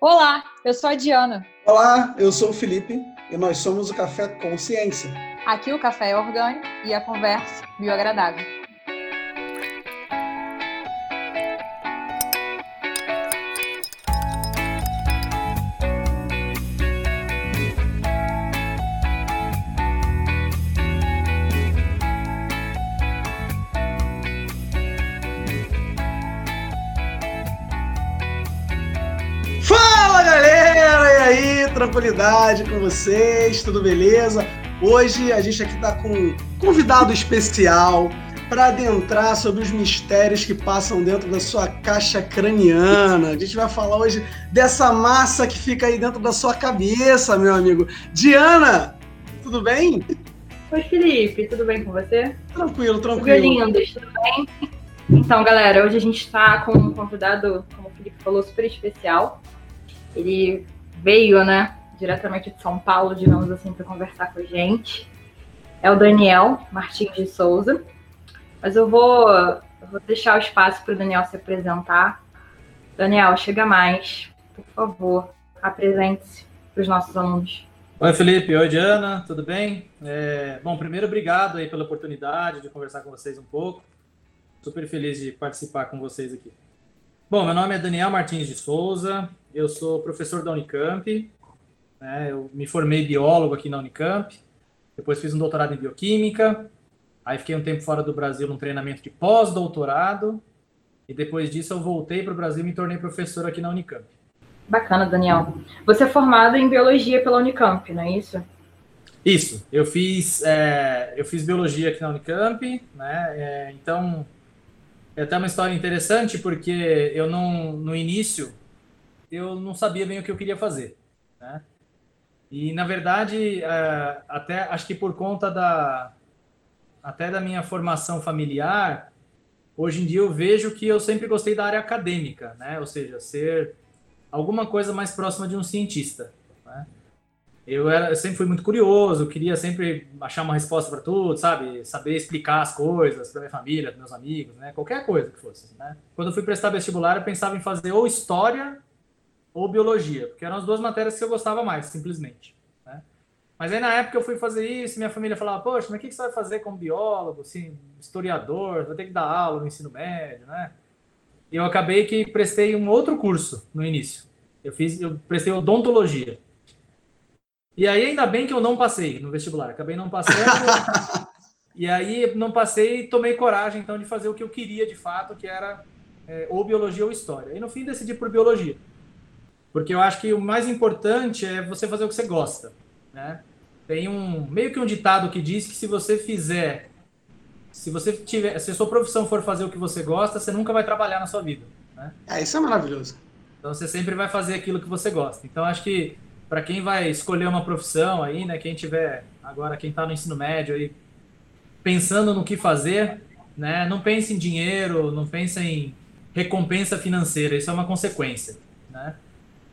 Olá, eu sou a Diana. Olá, eu sou o Felipe e nós somos o Café Consciência. Aqui o café é orgânico e a conversa bioagradável. Tranquilidade com vocês, tudo beleza? Hoje a gente aqui está com um convidado especial para adentrar sobre os mistérios que passam dentro da sua caixa craniana. A gente vai falar hoje dessa massa que fica aí dentro da sua cabeça, meu amigo. Diana, tudo bem? Oi, Felipe, tudo bem com você? Tranquilo, tranquilo. lindos, tudo bem? Então, galera, hoje a gente está com um convidado, como o Felipe falou, super especial. Ele veio, né, diretamente de São Paulo, digamos assim, para conversar com a gente. É o Daniel Martins de Souza. Mas eu vou, eu vou deixar o espaço para o Daniel se apresentar. Daniel, chega mais, por favor, apresente-se para os nossos alunos. Oi, Felipe. Oi, Diana. Tudo bem? É... Bom, primeiro, obrigado aí pela oportunidade de conversar com vocês um pouco. Super feliz de participar com vocês aqui. Bom, meu nome é Daniel Martins de Souza. Eu sou professor da Unicamp. Né? Eu me formei biólogo aqui na Unicamp. Depois fiz um doutorado em bioquímica. Aí fiquei um tempo fora do Brasil num treinamento de pós-doutorado. E depois disso eu voltei para o Brasil e me tornei professor aqui na Unicamp. Bacana, Daniel. Você é formado em biologia pela Unicamp, não é isso? Isso. Eu fiz, é, eu fiz biologia aqui na Unicamp, né? É, então é até uma história interessante porque eu não, no início, eu não sabia bem o que eu queria fazer, né? E na verdade, é, até acho que por conta da até da minha formação familiar, hoje em dia eu vejo que eu sempre gostei da área acadêmica, né? Ou seja, ser alguma coisa mais próxima de um cientista. Né? Eu, era, eu sempre fui muito curioso, queria sempre achar uma resposta para tudo, sabe? Saber explicar as coisas para minha família, para meus amigos, né? Qualquer coisa que fosse. Né? Quando eu fui prestar vestibular, eu pensava em fazer ou história ou biologia, porque eram as duas matérias que eu gostava mais, simplesmente. Né? Mas aí na época eu fui fazer isso, minha família falava, poxa, mas o que você vai fazer como biólogo, assim, historiador, vai ter que dar aula no ensino médio, né? E eu acabei que prestei um outro curso no início. Eu fiz, eu prestei odontologia. E aí ainda bem que eu não passei no vestibular, acabei não passando. e aí não passei e tomei coragem então de fazer o que eu queria de fato, que era é, ou biologia ou história. E no fim decidi por biologia. Porque eu acho que o mais importante é você fazer o que você gosta, né? Tem um meio que um ditado que diz que se você fizer se você tiver, se a sua profissão for fazer o que você gosta, você nunca vai trabalhar na sua vida, né? É, isso é maravilhoso. Então você sempre vai fazer aquilo que você gosta. Então acho que para quem vai escolher uma profissão aí, né, quem tiver agora quem está no ensino médio aí pensando no que fazer, né, não pense em dinheiro, não pense em recompensa financeira, isso é uma consequência?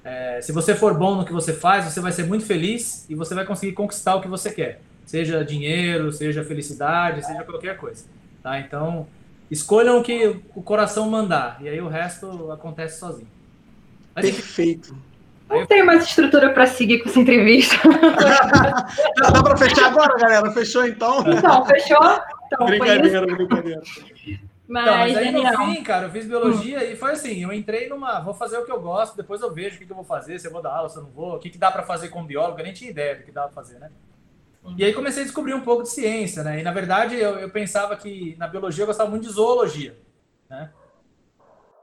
É, se você for bom no que você faz, você vai ser muito feliz e você vai conseguir conquistar o que você quer. Seja dinheiro, seja felicidade, seja qualquer coisa. Tá? Então, escolham o que o coração mandar. E aí o resto acontece sozinho. Mas, Perfeito. Não eu... tem mais estrutura para seguir com essa entrevista. Dá para fechar agora, galera? Fechou então? Então, fechou? Então, brincadeira, brincadeira. Mas, então, mas aí Daniel... no fim, cara, eu fiz biologia hum. e foi assim, eu entrei numa, vou fazer o que eu gosto, depois eu vejo o que, que eu vou fazer, se eu vou dar aula, se eu não vou, o que, que dá para fazer como biólogo, eu nem tinha ideia do que dá para fazer, né? Hum. E aí comecei a descobrir um pouco de ciência, né? E na verdade eu, eu pensava que na biologia eu gostava muito de zoologia, né?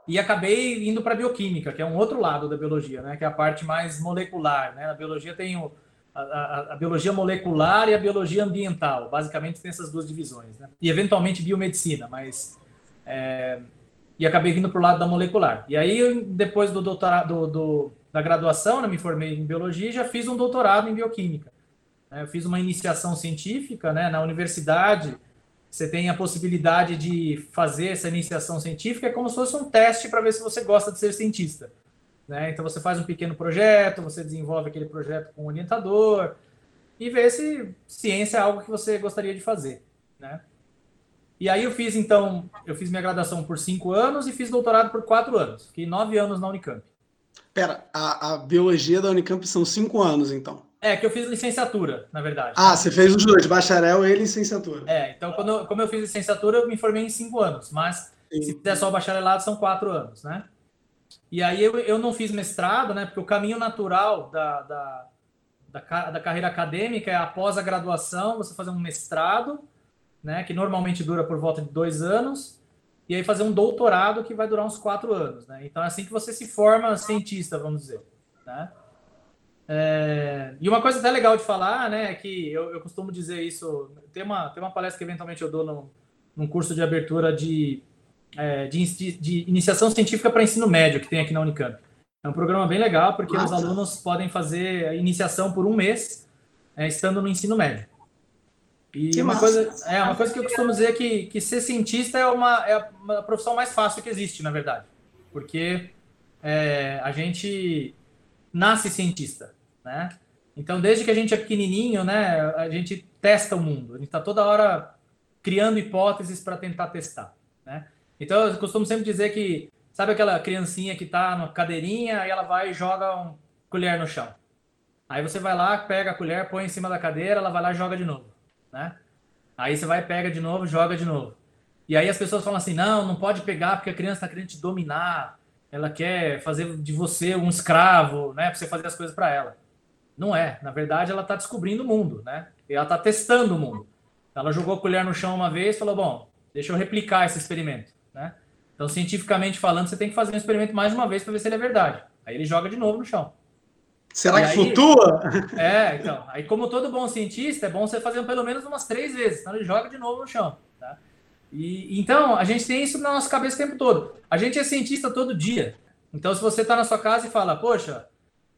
E acabei indo para bioquímica, que é um outro lado da biologia, né? Que é a parte mais molecular, né? Na biologia tem o, a, a, a, biologia molecular e a biologia ambiental. Basicamente tem essas duas divisões, né? E eventualmente biomedicina, mas é, e acabei vindo para o lado da molecular. E aí, depois do doutorado, do, do, da graduação, né, me formei em biologia e já fiz um doutorado em bioquímica. É, eu fiz uma iniciação científica né, na universidade. Você tem a possibilidade de fazer essa iniciação científica, é como se fosse um teste para ver se você gosta de ser cientista. Né? Então, você faz um pequeno projeto, você desenvolve aquele projeto com o orientador e vê se ciência é algo que você gostaria de fazer. Né? E aí eu fiz, então, eu fiz minha graduação por cinco anos e fiz doutorado por quatro anos. Fiquei nove anos na Unicamp. Pera, a, a biologia da Unicamp são cinco anos, então. É, que eu fiz licenciatura, na verdade. Ah, você fez os dois, bacharel e licenciatura. É, então quando, como eu fiz licenciatura, eu me formei em cinco anos, mas Sim. se fizer só o bacharelado, são quatro anos, né? E aí eu, eu não fiz mestrado, né? Porque o caminho natural da, da, da, da carreira acadêmica é após a graduação, você fazer um mestrado, né? Que normalmente dura por volta de dois anos, e aí fazer um doutorado que vai durar uns quatro anos, né? Então é assim que você se forma cientista, vamos dizer, né? É, e uma coisa até legal de falar, né, é que eu, eu, costumo dizer isso, tem uma, tem uma palestra que eventualmente eu dou no, num curso de abertura de é, de, de, iniciação científica para ensino médio que tem aqui na Unicamp. É um programa bem legal porque Nossa. os alunos podem fazer a iniciação por um mês é, estando no ensino médio. E que uma coisa, é uma coisa que eu costumo dizer é que, que ser cientista é uma, é a profissão mais fácil que existe, na verdade. Porque é, a gente nasce cientista, né? Então, desde que a gente é pequenininho, né, a gente testa o mundo. A gente está toda hora criando hipóteses para tentar testar, né? Então eu costumo sempre dizer que, sabe aquela criancinha que está na cadeirinha, aí ela vai e joga um colher no chão. Aí você vai lá, pega a colher, põe em cima da cadeira, ela vai lá e joga de novo, né? Aí você vai, pega de novo, joga de novo. E aí as pessoas falam assim, não, não pode pegar porque a criança está querendo te dominar, ela quer fazer de você um escravo, né, para você fazer as coisas para ela. Não é, na verdade ela está descobrindo o mundo, né? E ela está testando o mundo. Ela jogou a colher no chão uma vez, falou, bom, deixa eu replicar esse experimento. Né? Então, cientificamente falando, você tem que fazer um experimento mais uma vez para ver se ele é verdade. Aí ele joga de novo no chão. Será e que aí, flutua? É, então. Aí, como todo bom cientista, é bom você fazer pelo menos umas três vezes. Então, ele joga de novo no chão. Tá? E, então, a gente tem isso na nossa cabeça o tempo todo. A gente é cientista todo dia. Então, se você está na sua casa e fala, poxa,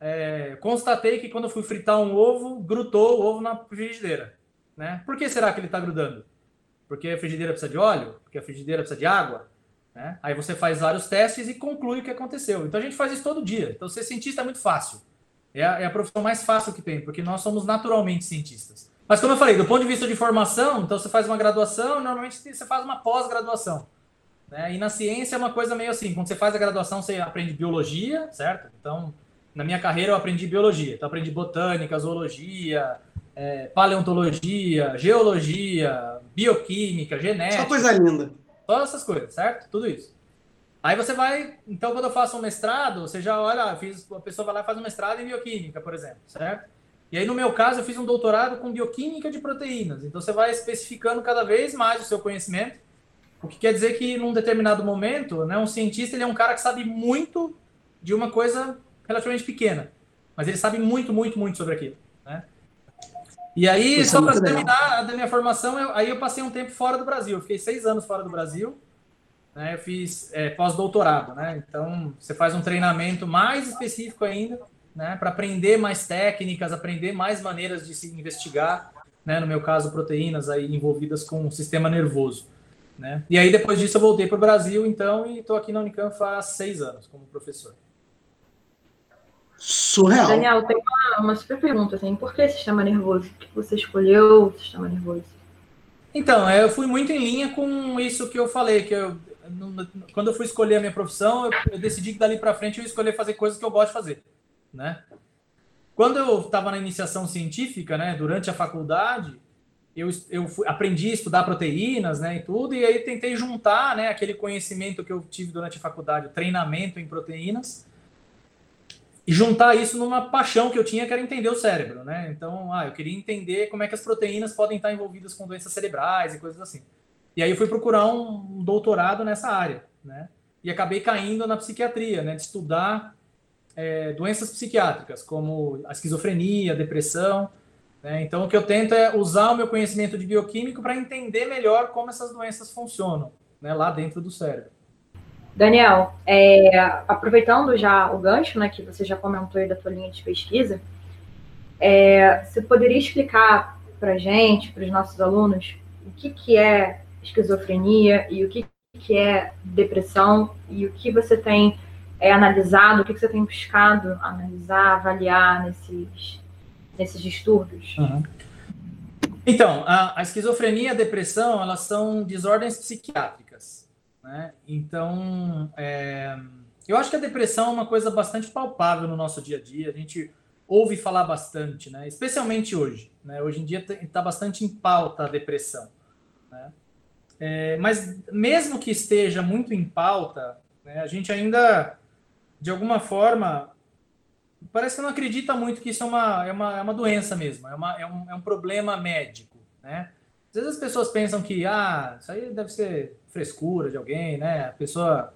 é, constatei que quando eu fui fritar um ovo, grudou o ovo na frigideira. Né? Por que será que ele está grudando? porque a frigideira precisa de óleo, porque a frigideira precisa de água. Né? Aí você faz vários testes e conclui o que aconteceu. Então a gente faz isso todo dia. Então ser cientista é muito fácil. É a, é a profissão mais fácil que tem, porque nós somos naturalmente cientistas. Mas como eu falei, do ponto de vista de formação, então você faz uma graduação, normalmente você faz uma pós-graduação. Né? E na ciência é uma coisa meio assim, quando você faz a graduação, você aprende biologia, certo? Então, na minha carreira eu aprendi biologia. Então, aprendi botânica, zoologia, é, paleontologia, geologia, bioquímica, genética. Só coisa linda. Todas essas coisas, certo? Tudo isso. Aí você vai, então quando eu faço um mestrado, você já olha, fiz, a pessoa vai lá e faz um mestrado em bioquímica, por exemplo, certo? E aí no meu caso eu fiz um doutorado com bioquímica de proteínas. Então você vai especificando cada vez mais o seu conhecimento, o que quer dizer que num determinado momento, né, um cientista ele é um cara que sabe muito de uma coisa relativamente pequena, mas ele sabe muito, muito, muito sobre aquilo, né? E aí, Isso só para terminar a minha formação, eu, aí eu passei um tempo fora do Brasil. Eu fiquei seis anos fora do Brasil. Né? Eu fiz é, pós-doutorado, né? Então, você faz um treinamento mais específico ainda, né? Para aprender mais técnicas, aprender mais maneiras de se investigar, né? No meu caso, proteínas aí envolvidas com o sistema nervoso. Né? E aí, depois disso, eu voltei para o Brasil, então, e estou aqui na Unicamp faz seis anos como professor. Surreal. Daniel, tem uma, uma super pergunta, assim, por que sistema nervoso? Por que você escolheu o sistema nervoso? Então, é, eu fui muito em linha com isso que eu falei, que eu, quando eu fui escolher a minha profissão, eu, eu decidi que dali para frente eu ia escolher fazer coisas que eu gosto de fazer, né? Quando eu estava na iniciação científica, né, durante a faculdade, eu, eu fui, aprendi a estudar proteínas, né, e tudo, e aí tentei juntar, né, aquele conhecimento que eu tive durante a faculdade, o treinamento em proteínas, e juntar isso numa paixão que eu tinha, que era entender o cérebro, né? Então, ah, eu queria entender como é que as proteínas podem estar envolvidas com doenças cerebrais e coisas assim. E aí eu fui procurar um doutorado nessa área, né? E acabei caindo na psiquiatria, né? De estudar é, doenças psiquiátricas, como a esquizofrenia, a depressão. Né? Então, o que eu tento é usar o meu conhecimento de bioquímico para entender melhor como essas doenças funcionam, né? Lá dentro do cérebro. Daniel, é, aproveitando já o gancho, né, que você já comentou aí da tua linha de pesquisa, é, você poderia explicar para gente, para os nossos alunos, o que, que é esquizofrenia e o que, que é depressão e o que você tem é, analisado, o que, que você tem buscado analisar, avaliar nesses, nesses distúrbios? Uhum. Então, a, a esquizofrenia e a depressão, elas são desordens psiquiátricas. Né? Então, é, eu acho que a depressão é uma coisa bastante palpável no nosso dia a dia. A gente ouve falar bastante, né? Especialmente hoje. Né? Hoje em dia está bastante em pauta a depressão. Né? É, mas mesmo que esteja muito em pauta, né, a gente ainda, de alguma forma, parece que não acredita muito que isso é uma, é uma, é uma doença mesmo, é, uma, é, um, é um problema médico. Né? Às vezes as pessoas pensam que ah, isso aí deve ser frescura de alguém, né? A pessoa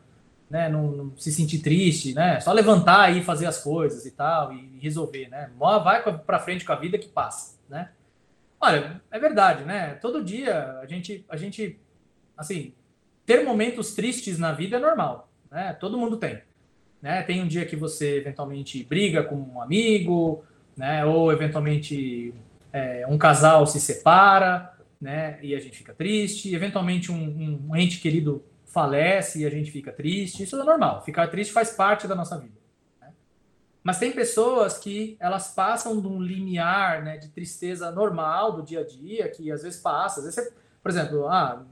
né, não, não, se sentir triste, né? Só levantar e fazer as coisas e tal e resolver, né? Vai para frente com a vida que passa, né? Olha, é verdade, né? Todo dia a gente, a gente, assim, ter momentos tristes na vida é normal, né? Todo mundo tem, né? Tem um dia que você eventualmente briga com um amigo, né? Ou eventualmente é, um casal se separa, né? E a gente fica triste. Eventualmente um, um ente querido falece e a gente fica triste. Isso é normal. Ficar triste faz parte da nossa vida. Né? Mas tem pessoas que elas passam de um limiar né, de tristeza normal do dia a dia, que às vezes passa. Às vezes você, por exemplo, ah,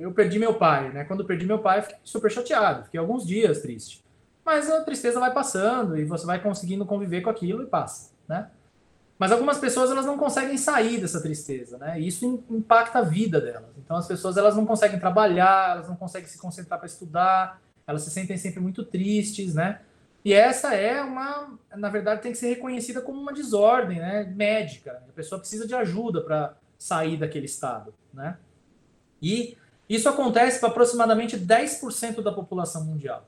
eu perdi meu pai, né? Quando perdi meu pai, fiquei super chateado, fiquei alguns dias triste. Mas a tristeza vai passando e você vai conseguindo conviver com aquilo e passa, né? Mas algumas pessoas elas não conseguem sair dessa tristeza, né? E isso impacta a vida delas. Então as pessoas elas não conseguem trabalhar, elas não conseguem se concentrar para estudar, elas se sentem sempre muito tristes, né? E essa é uma, na verdade, tem que ser reconhecida como uma desordem, né? Médica. A pessoa precisa de ajuda para sair daquele estado, né? E isso acontece para aproximadamente 10% da população mundial.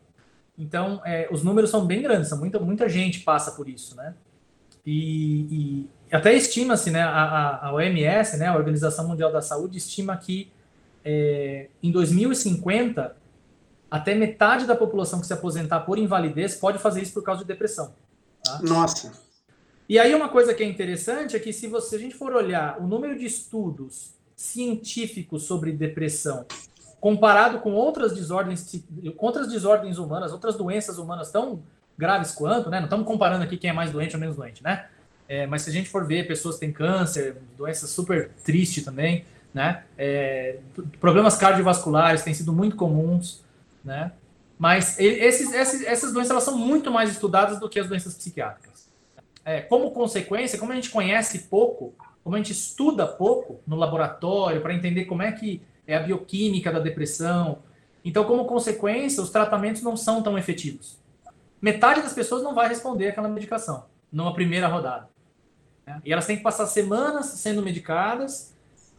Então, é, os números são bem grandes, são muita, muita gente passa por isso, né? E, e até estima-se, né, a, a, OMS, né, a Organização Mundial da Saúde, estima que é, em 2050 até metade da população que se aposentar por invalidez pode fazer isso por causa de depressão. Tá? Nossa. E aí uma coisa que é interessante é que se você, a gente for olhar o número de estudos científicos sobre depressão comparado com outras desordens, outras desordens humanas, outras doenças humanas tão graves quanto, né? Não estamos comparando aqui quem é mais doente ou menos doente, né? É, mas se a gente for ver pessoas que têm câncer, doenças super tristes também, né? É, problemas cardiovasculares têm sido muito comuns, né? Mas esses, esses, essas doenças elas são muito mais estudadas do que as doenças psiquiátricas. É, como consequência, como a gente conhece pouco, como a gente estuda pouco no laboratório para entender como é que é a bioquímica da depressão, então como consequência os tratamentos não são tão efetivos metade das pessoas não vai responder aquela medicação numa primeira rodada. Né? E elas têm que passar semanas sendo medicadas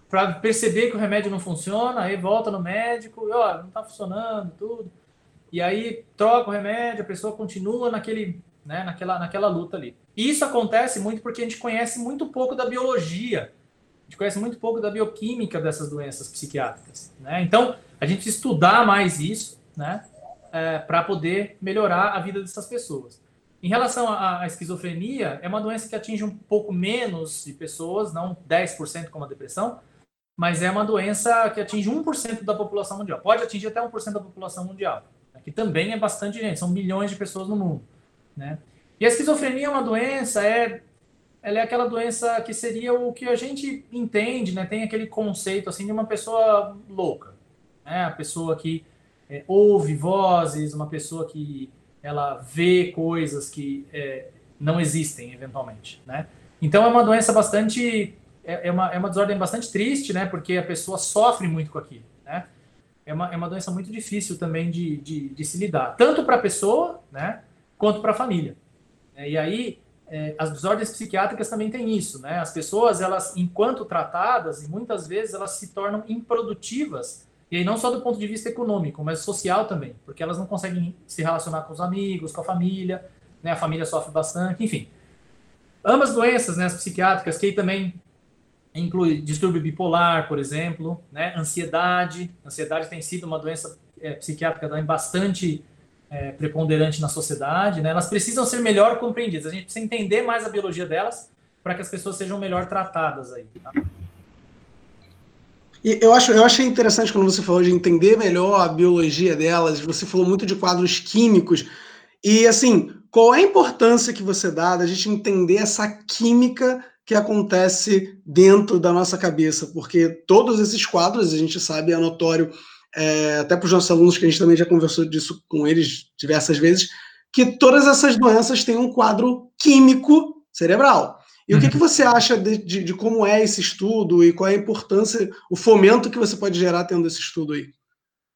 para perceber que o remédio não funciona, aí volta no médico, e ó, não está funcionando, tudo. E aí troca o remédio, a pessoa continua naquele, né, naquela, naquela luta ali. E isso acontece muito porque a gente conhece muito pouco da biologia, a gente conhece muito pouco da bioquímica dessas doenças psiquiátricas. Né? Então, a gente estudar mais isso, né? é, para poder melhorar a vida dessas pessoas. Em relação à, esquizofrenia, é uma doença que atinge um pouco menos de pessoas, não 10% como a depressão, mas é uma doença que atinge 1% da população mundial. Pode atingir até 1% da população mundial, né, que também é bastante gente, são milhões de pessoas no mundo. Né? E a esquizofrenia é uma doença, é, ela é aquela doença que seria o que a gente entende, né? tem aquele conceito assim de uma pessoa louca, né? a pessoa que é, ouve vozes, uma pessoa que ela vê coisas que é, não existem eventualmente, né? Então é uma doença bastante é, é, uma, é uma desordem bastante triste, né? Porque a pessoa sofre muito com aquilo, né? É uma, é uma doença muito difícil também de, de, de se lidar, tanto para a pessoa, né? Quanto para a família. É, e aí é, as desordens psiquiátricas também têm isso, né? As pessoas, elas, enquanto tratadas, e muitas vezes elas se tornam improdutivas e aí não só do ponto de vista econômico, mas social também, porque elas não conseguem se relacionar com os amigos, com a família, né? A família sofre bastante, enfim. Ambas doenças, né, as psiquiátricas, que também inclui distúrbio bipolar, por exemplo, né, ansiedade. Ansiedade tem sido uma doença é, psiquiátrica também bastante é, preponderante na sociedade, né? Elas precisam ser melhor compreendidas. A gente precisa entender mais a biologia delas para que as pessoas sejam melhor tratadas aí. Tá? E eu, acho, eu achei interessante quando você falou de entender melhor a biologia delas, você falou muito de quadros químicos. E, assim, qual é a importância que você dá da gente entender essa química que acontece dentro da nossa cabeça? Porque todos esses quadros, a gente sabe, é notório, é, até para os nossos alunos, que a gente também já conversou disso com eles diversas vezes, que todas essas doenças têm um quadro químico cerebral. E uhum. o que, uhum. que você acha de, de, de, como é esse estudo e qual é a importância, o fomento que você pode gerar tendo esse estudo aí?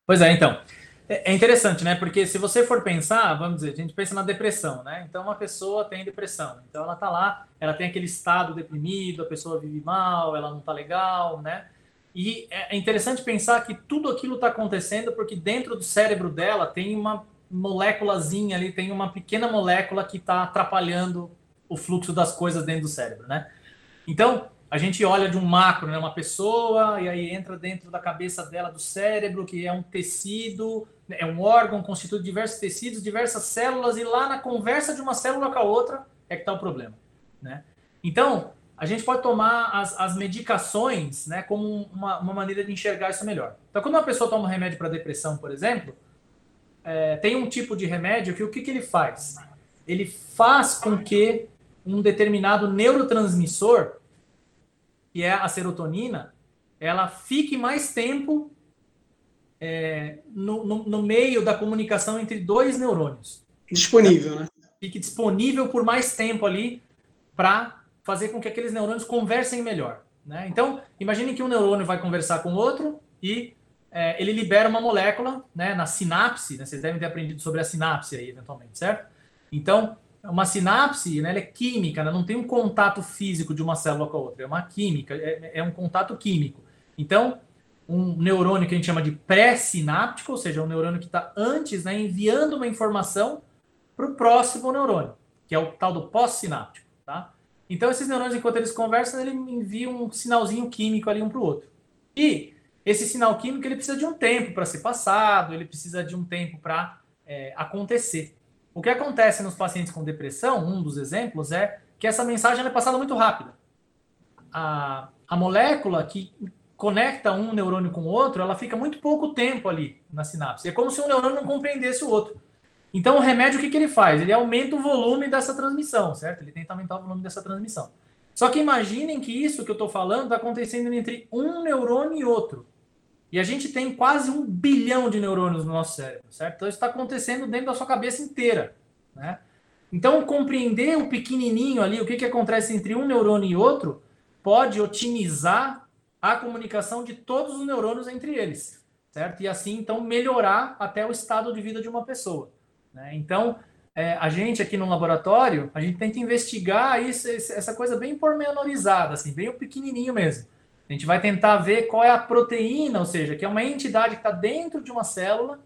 Pois é, então. É, é interessante, né? Porque se você for pensar, vamos dizer, a gente pensa na depressão, né? Então, uma pessoa tem depressão. Então, ela tá lá, ela tem aquele estado deprimido, a pessoa vive mal, ela não tá legal, né? E é, é interessante pensar que tudo aquilo está acontecendo porque dentro do cérebro dela tem uma moléculazinha ali, tem uma pequena molécula que está atrapalhando o fluxo das coisas dentro do cérebro, né? Então, a gente olha de um macro, né? Uma pessoa, e aí entra dentro da cabeça dela, do cérebro, que é um tecido, é um órgão constituído de diversos tecidos, diversas células, e lá na conversa de uma célula com a outra é que está o problema, né? Então, a gente pode tomar as, as medicações né, como uma, uma maneira de enxergar isso melhor. Então, quando uma pessoa toma um remédio para depressão, por exemplo, é, tem um tipo de remédio que o que, que ele faz? Ele faz com que um determinado neurotransmissor, que é a serotonina, ela fique mais tempo é, no, no, no, meio da comunicação entre dois neurônios. Disponível, né? Fique disponível por mais tempo ali para fazer com que aqueles neurônios conversem melhor. Né? Então, imagine que um neurônio vai conversar com o outro e é, ele libera uma molécula né, na sinapse. Né? Vocês devem ter aprendido sobre a sinapse aí, eventualmente, certo? Então, uma sinapse né, é química, né? não tem um contato físico de uma célula com a outra, é uma química, é, é um contato químico. Então, um neurônio que a gente chama de pré-sináptico, ou seja, um neurônio que está antes né, enviando uma informação para o próximo neurônio, que é o tal do pós-sináptico. Então, esses neurônios, enquanto eles conversam, ele envia um sinalzinho químico ali um para o outro. E esse sinal químico ele precisa de um tempo para ser passado, ele precisa de um tempo para é, acontecer. O que acontece nos pacientes com depressão, um dos exemplos, é que essa mensagem é passada muito rápida. A, a molécula que conecta um neurônio com o outro, ela fica muito pouco tempo ali na sinapse. É como se um neurônio não compreendesse o outro. Então, o remédio, o que, que ele faz? Ele aumenta o volume dessa transmissão, certo? Ele tenta aumentar o volume dessa transmissão. Só que imaginem que isso que eu estou falando está acontecendo entre um neurônio e outro. E a gente tem quase um bilhão de neurônios no nosso cérebro, certo? Então, isso está acontecendo dentro da sua cabeça inteira, né? Então, compreender o pequenininho ali, o que, que acontece entre um neurônio e outro, pode otimizar a comunicação de todos os neurônios entre eles, certo? E assim, então, melhorar até o estado de vida de uma pessoa. Né? Então, é, a gente aqui no laboratório, a gente tenta investigar isso, essa coisa bem pormenorizada, assim, bem pequenininho mesmo. A gente vai tentar ver qual é a proteína, ou seja, que é uma entidade que está dentro de uma célula,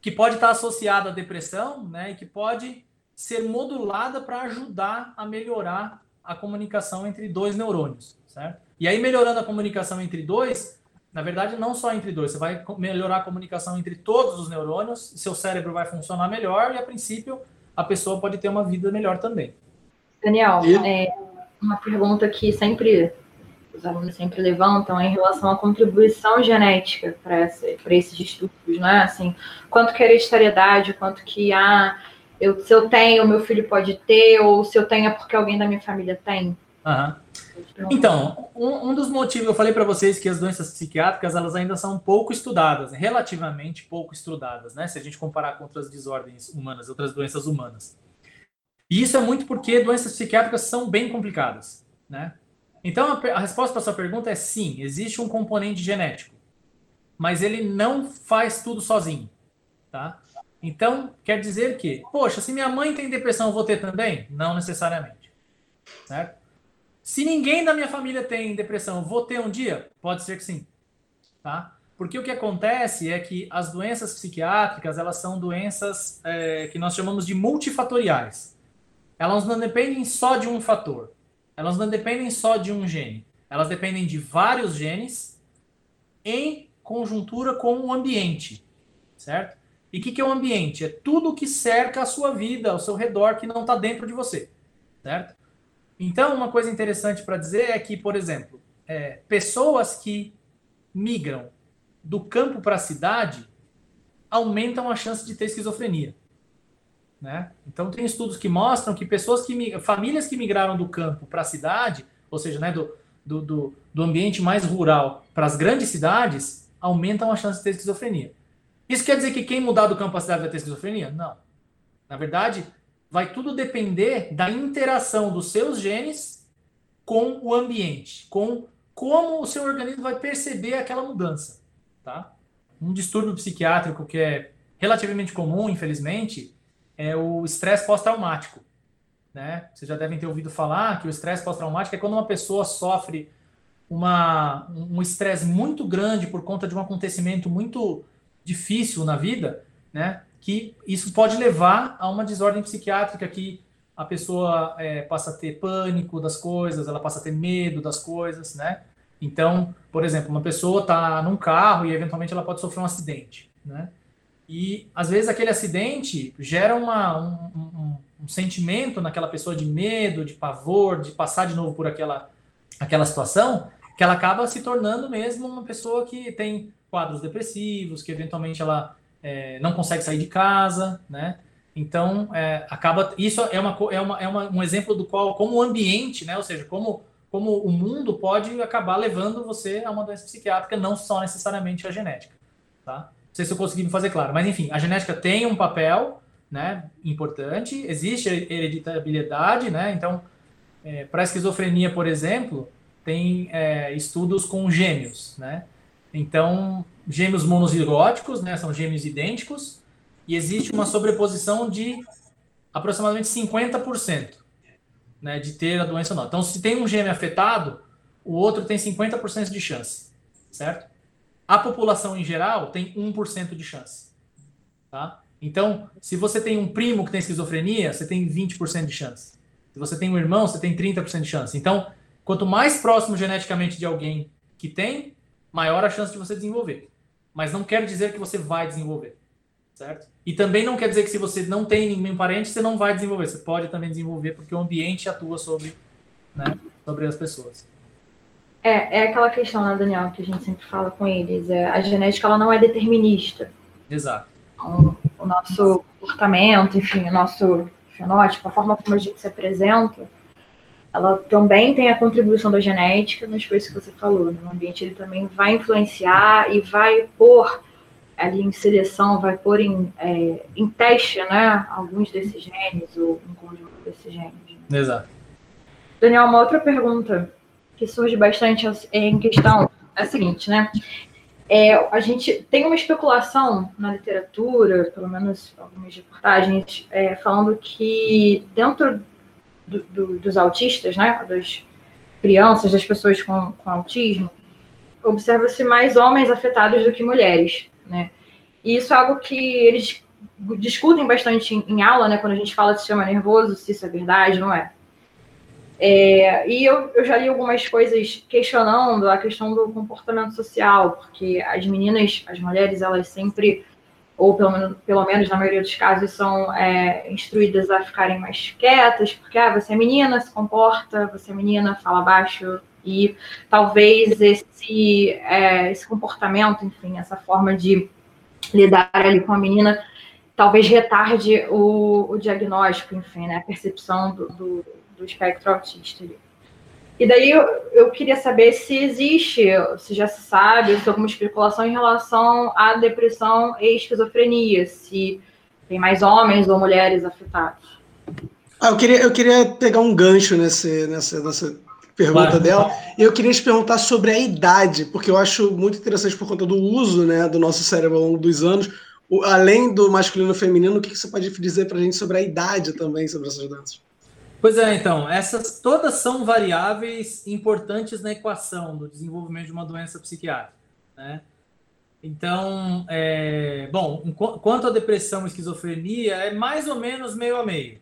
que pode estar tá associada à depressão, né, e que pode ser modulada para ajudar a melhorar a comunicação entre dois neurônios, certo? E aí, melhorando a comunicação entre dois, na verdade, não só entre dois, você vai melhorar a comunicação entre todos os neurônios, seu cérebro vai funcionar melhor e, a princípio, a pessoa pode ter uma vida melhor também. Daniel, e... é uma pergunta que sempre os alunos sempre levantam é em relação à contribuição genética para esse, esses estudos, né? Assim, quanto que a hereditariedade, quanto que ah, eu, se eu tenho, meu filho pode ter, ou se eu tenho é porque alguém da minha família tem. Uhum. Então, um, um, dos motivos, eu falei para vocês que as doenças psiquiátricas elas ainda são pouco estudadas, relativamente pouco estudadas, né? Se a gente comparar com outras desordens humanas, outras doenças humanas. E isso é muito porque doenças psiquiátricas são bem complicadas, né? Então, a, a resposta para sua pergunta é sim, existe um componente genético, mas ele não faz tudo sozinho, tá? Então, quer dizer que, poxa, se minha mãe tem depressão, eu vou ter também? Não necessariamente, certo? Se ninguém da minha família tem depressão, vou ter um dia? Pode ser que sim. Tá? Porque o que acontece é que as doenças psiquiátricas, elas são doenças é, que nós chamamos de multifatoriais. Elas não dependem só de um fator. Elas não dependem só de um gene. Elas dependem de vários genes em conjuntura com o ambiente. Certo? E o que, que é o ambiente? É tudo que cerca a sua vida, ao seu redor, que não está dentro de você. Certo? Então, uma coisa interessante para dizer é que, por exemplo, é, pessoas que migram do campo para a cidade aumentam a chance de ter esquizofrenia. Né? Então, tem estudos que mostram que pessoas que famílias que migraram do campo para a cidade, ou seja, né, do, do, do, do ambiente mais rural para as grandes cidades, aumentam a chance de ter esquizofrenia. Isso quer dizer que quem mudar do campo acidável vai ter esquizofrenia? Não. Na verdade, vai tudo depender da interação dos seus genes com o ambiente, com como o seu organismo vai perceber aquela mudança, tá? Um distúrbio psiquiátrico que é relativamente comum, infelizmente, é o estresse pós-traumático. Né? Vocês já devem ter ouvido falar que o estresse pós-traumático é quando uma pessoa sofre uma, um estresse muito grande por conta de um acontecimento muito difícil na vida, né? Que isso pode levar a uma desordem psiquiátrica que a pessoa é, passa a ter pânico das coisas, ela passa a ter medo das coisas, né? Então, por exemplo, uma pessoa está num carro e eventualmente ela pode sofrer um acidente, né? E às vezes aquele acidente gera uma, um, um, um, sentimento naquela pessoa de medo, de pavor, de passar de novo por aquela, aquela situação, que ela acaba se tornando mesmo uma pessoa que tem quadros depressivos, que eventualmente ela é, não consegue sair de casa, né? Então, é, acaba. Isso é, uma, é, uma, é uma, um exemplo do qual, como o ambiente, né? Ou seja, como, como o mundo pode acabar levando você a uma doença psiquiátrica, não só necessariamente a genética, tá? sei se eu consegui me fazer claro, mas enfim, a genética tem um papel né, importante, existe hereditabilidade, né? Então, é, para esquizofrenia, por exemplo, tem é, estudos com gêmeos, né? Então, gêmeos monozigóticos, né, são gêmeos idênticos, e existe uma sobreposição de aproximadamente 50%, né, de ter a doença ou não. Então, se tem um gêmeo afetado, o outro tem 50% de chance, certo? A população em geral tem 1% de chance. Tá? Então, se você tem um primo que tem esquizofrenia, você tem 20% de chance. Se você tem um irmão, você tem 30% de chance. Então, quanto mais próximo geneticamente de alguém que tem, maior a chance de você desenvolver. Mas não quer dizer que você vai desenvolver. Certo? E também não quer dizer que se você não tem nenhum parente, você não vai desenvolver. Você pode também desenvolver, porque o ambiente atua sobre, né, sobre as pessoas. É, é aquela questão, né, Daniel, que a gente sempre fala com eles. É, a genética ela não é determinista. Exato. Então, o nosso comportamento, enfim, o nosso fenótipo, a forma como a gente se apresenta, ela também tem a contribuição da genética, mas foi isso que você falou. No ambiente ele também vai influenciar e vai pôr ali em seleção, vai pôr em, é, em teste, né, alguns desses genes ou um conjunto desses genes. Exato. Daniel, uma outra pergunta que surge bastante em questão é a seguinte, né? É, a gente tem uma especulação na literatura, pelo menos algumas reportagens, é, falando que dentro do, do, dos autistas, né, das crianças, das pessoas com, com autismo, observa-se mais homens afetados do que mulheres, né? E isso é algo que eles discutem bastante em, em aula, né, quando a gente fala de sistema nervoso, se isso é verdade, não é. É, e eu, eu já li algumas coisas questionando a questão do comportamento social, porque as meninas, as mulheres, elas sempre, ou pelo menos, pelo menos na maioria dos casos, são é, instruídas a ficarem mais quietas, porque ah, você é menina, se comporta, você é menina, fala baixo, e talvez esse, é, esse comportamento, enfim, essa forma de lidar ali com a menina, talvez retarde o, o diagnóstico, enfim, né, a percepção do, do do espectro autista. E daí eu, eu, queria saber se existe, se já se sabe, se alguma especulação em relação à depressão e esquizofrenia, se tem mais homens ou mulheres afetados. Ah, eu queria, eu queria pegar um gancho nesse, nessa, nessa pergunta claro. dela. E eu queria te perguntar sobre a idade, porque eu acho muito interessante por conta do uso né, do nosso cérebro ao longo dos anos. O, além do masculino e feminino, o que, que você pode dizer para a gente sobre a idade também, sobre essas danças? Pois é, então, essas todas são variáveis importantes na equação do desenvolvimento de uma doença psiquiátrica, né? Então, é, bom, quanto à depressão e esquizofrenia, é mais ou menos meio a meio.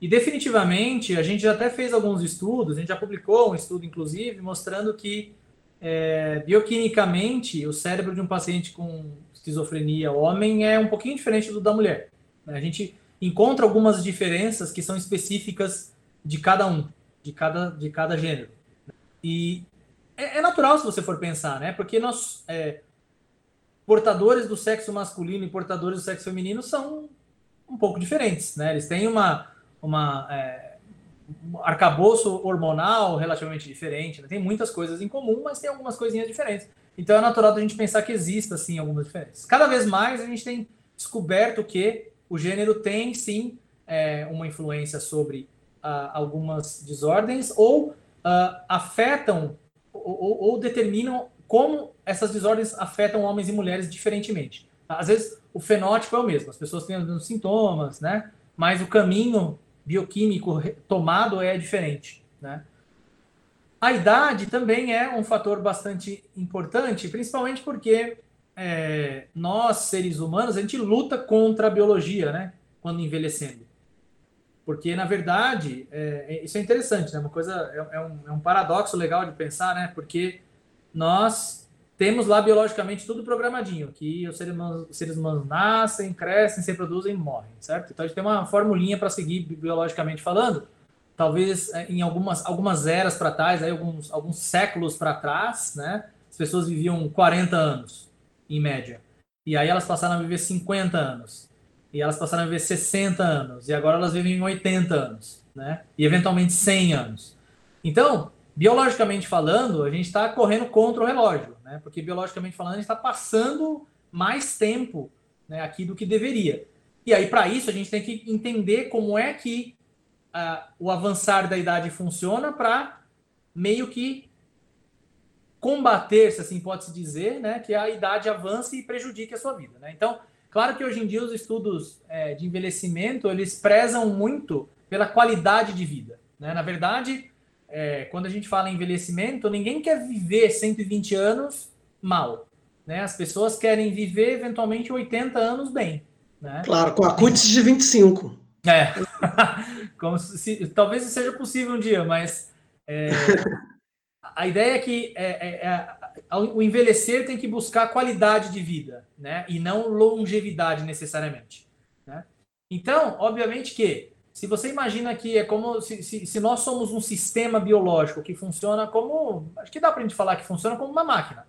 E definitivamente, a gente já até fez alguns estudos, a gente já publicou um estudo, inclusive, mostrando que é, bioquimicamente o cérebro de um paciente com esquizofrenia homem é um pouquinho diferente do da mulher. A gente encontra algumas diferenças que são específicas de cada um, de cada, de cada gênero. E é, é natural se você for pensar, né? Porque nós, é, portadores do sexo masculino e portadores do sexo feminino são um pouco diferentes, né? Eles têm uma, uma é, um arcabouço hormonal relativamente diferente, né? tem muitas coisas em comum, mas tem algumas coisinhas diferentes. Então é natural a gente pensar que exista, sim, algumas diferenças. Cada vez mais a gente tem descoberto que o gênero tem, sim, é, uma influência sobre uh, algumas desordens ou uh, afetam ou, ou, determinam como essas desordens afetam homens e mulheres diferentemente. Às vezes o fenótipo é o mesmo, as pessoas têm os sintomas, né? Mas o caminho bioquímico tomado é diferente, né? A idade também é um fator bastante importante, principalmente porque é, nós, seres humanos, a gente luta contra a biologia, né? Quando envelhecendo. Porque, na verdade, é, é isso é interessante, né? Uma coisa, é, é, um, é um paradoxo legal de pensar, né? Porque nós temos lá biologicamente tudo programadinho, que os seres humanos, os seres humanos nascem, crescem, se reproduzem e morrem, certo? Então a gente tem uma formulinha para seguir biologicamente falando, talvez é, em algumas, algumas eras para trás, aí, alguns, alguns séculos para trás, né? As pessoas viviam 40 anos, em média. E aí elas passaram a viver 50 anos. E elas passaram a viver 60 anos. E agora elas vivem 80 anos, né? E eventualmente 100 anos. Então, biologicamente falando, a gente está correndo contra o relógio, né? Porque biologicamente falando, a gente está passando mais tempo né, aqui do que deveria. E aí, para isso, a gente tem que entender como é que uh, o avançar da idade funciona para meio que combater, se assim pode se dizer, né, que a idade avance e prejudique a sua vida. Né? Então, claro que hoje em dia os estudos é, de envelhecimento eles prezam muito pela qualidade de vida. Né? Na verdade, é, quando a gente fala em envelhecimento, ninguém quer viver 120 anos mal. Né? As pessoas querem viver eventualmente 80 anos bem. Né? Claro, com a cutis de 25. É, como se, talvez seja possível um dia, mas é, a ideia é que é, é, é, o envelhecer tem que buscar qualidade de vida, né? E não longevidade necessariamente. Né? Então, obviamente que se você imagina que é como se, se, se, nós somos um sistema biológico que funciona como. Acho que dá para a gente falar que funciona como uma máquina.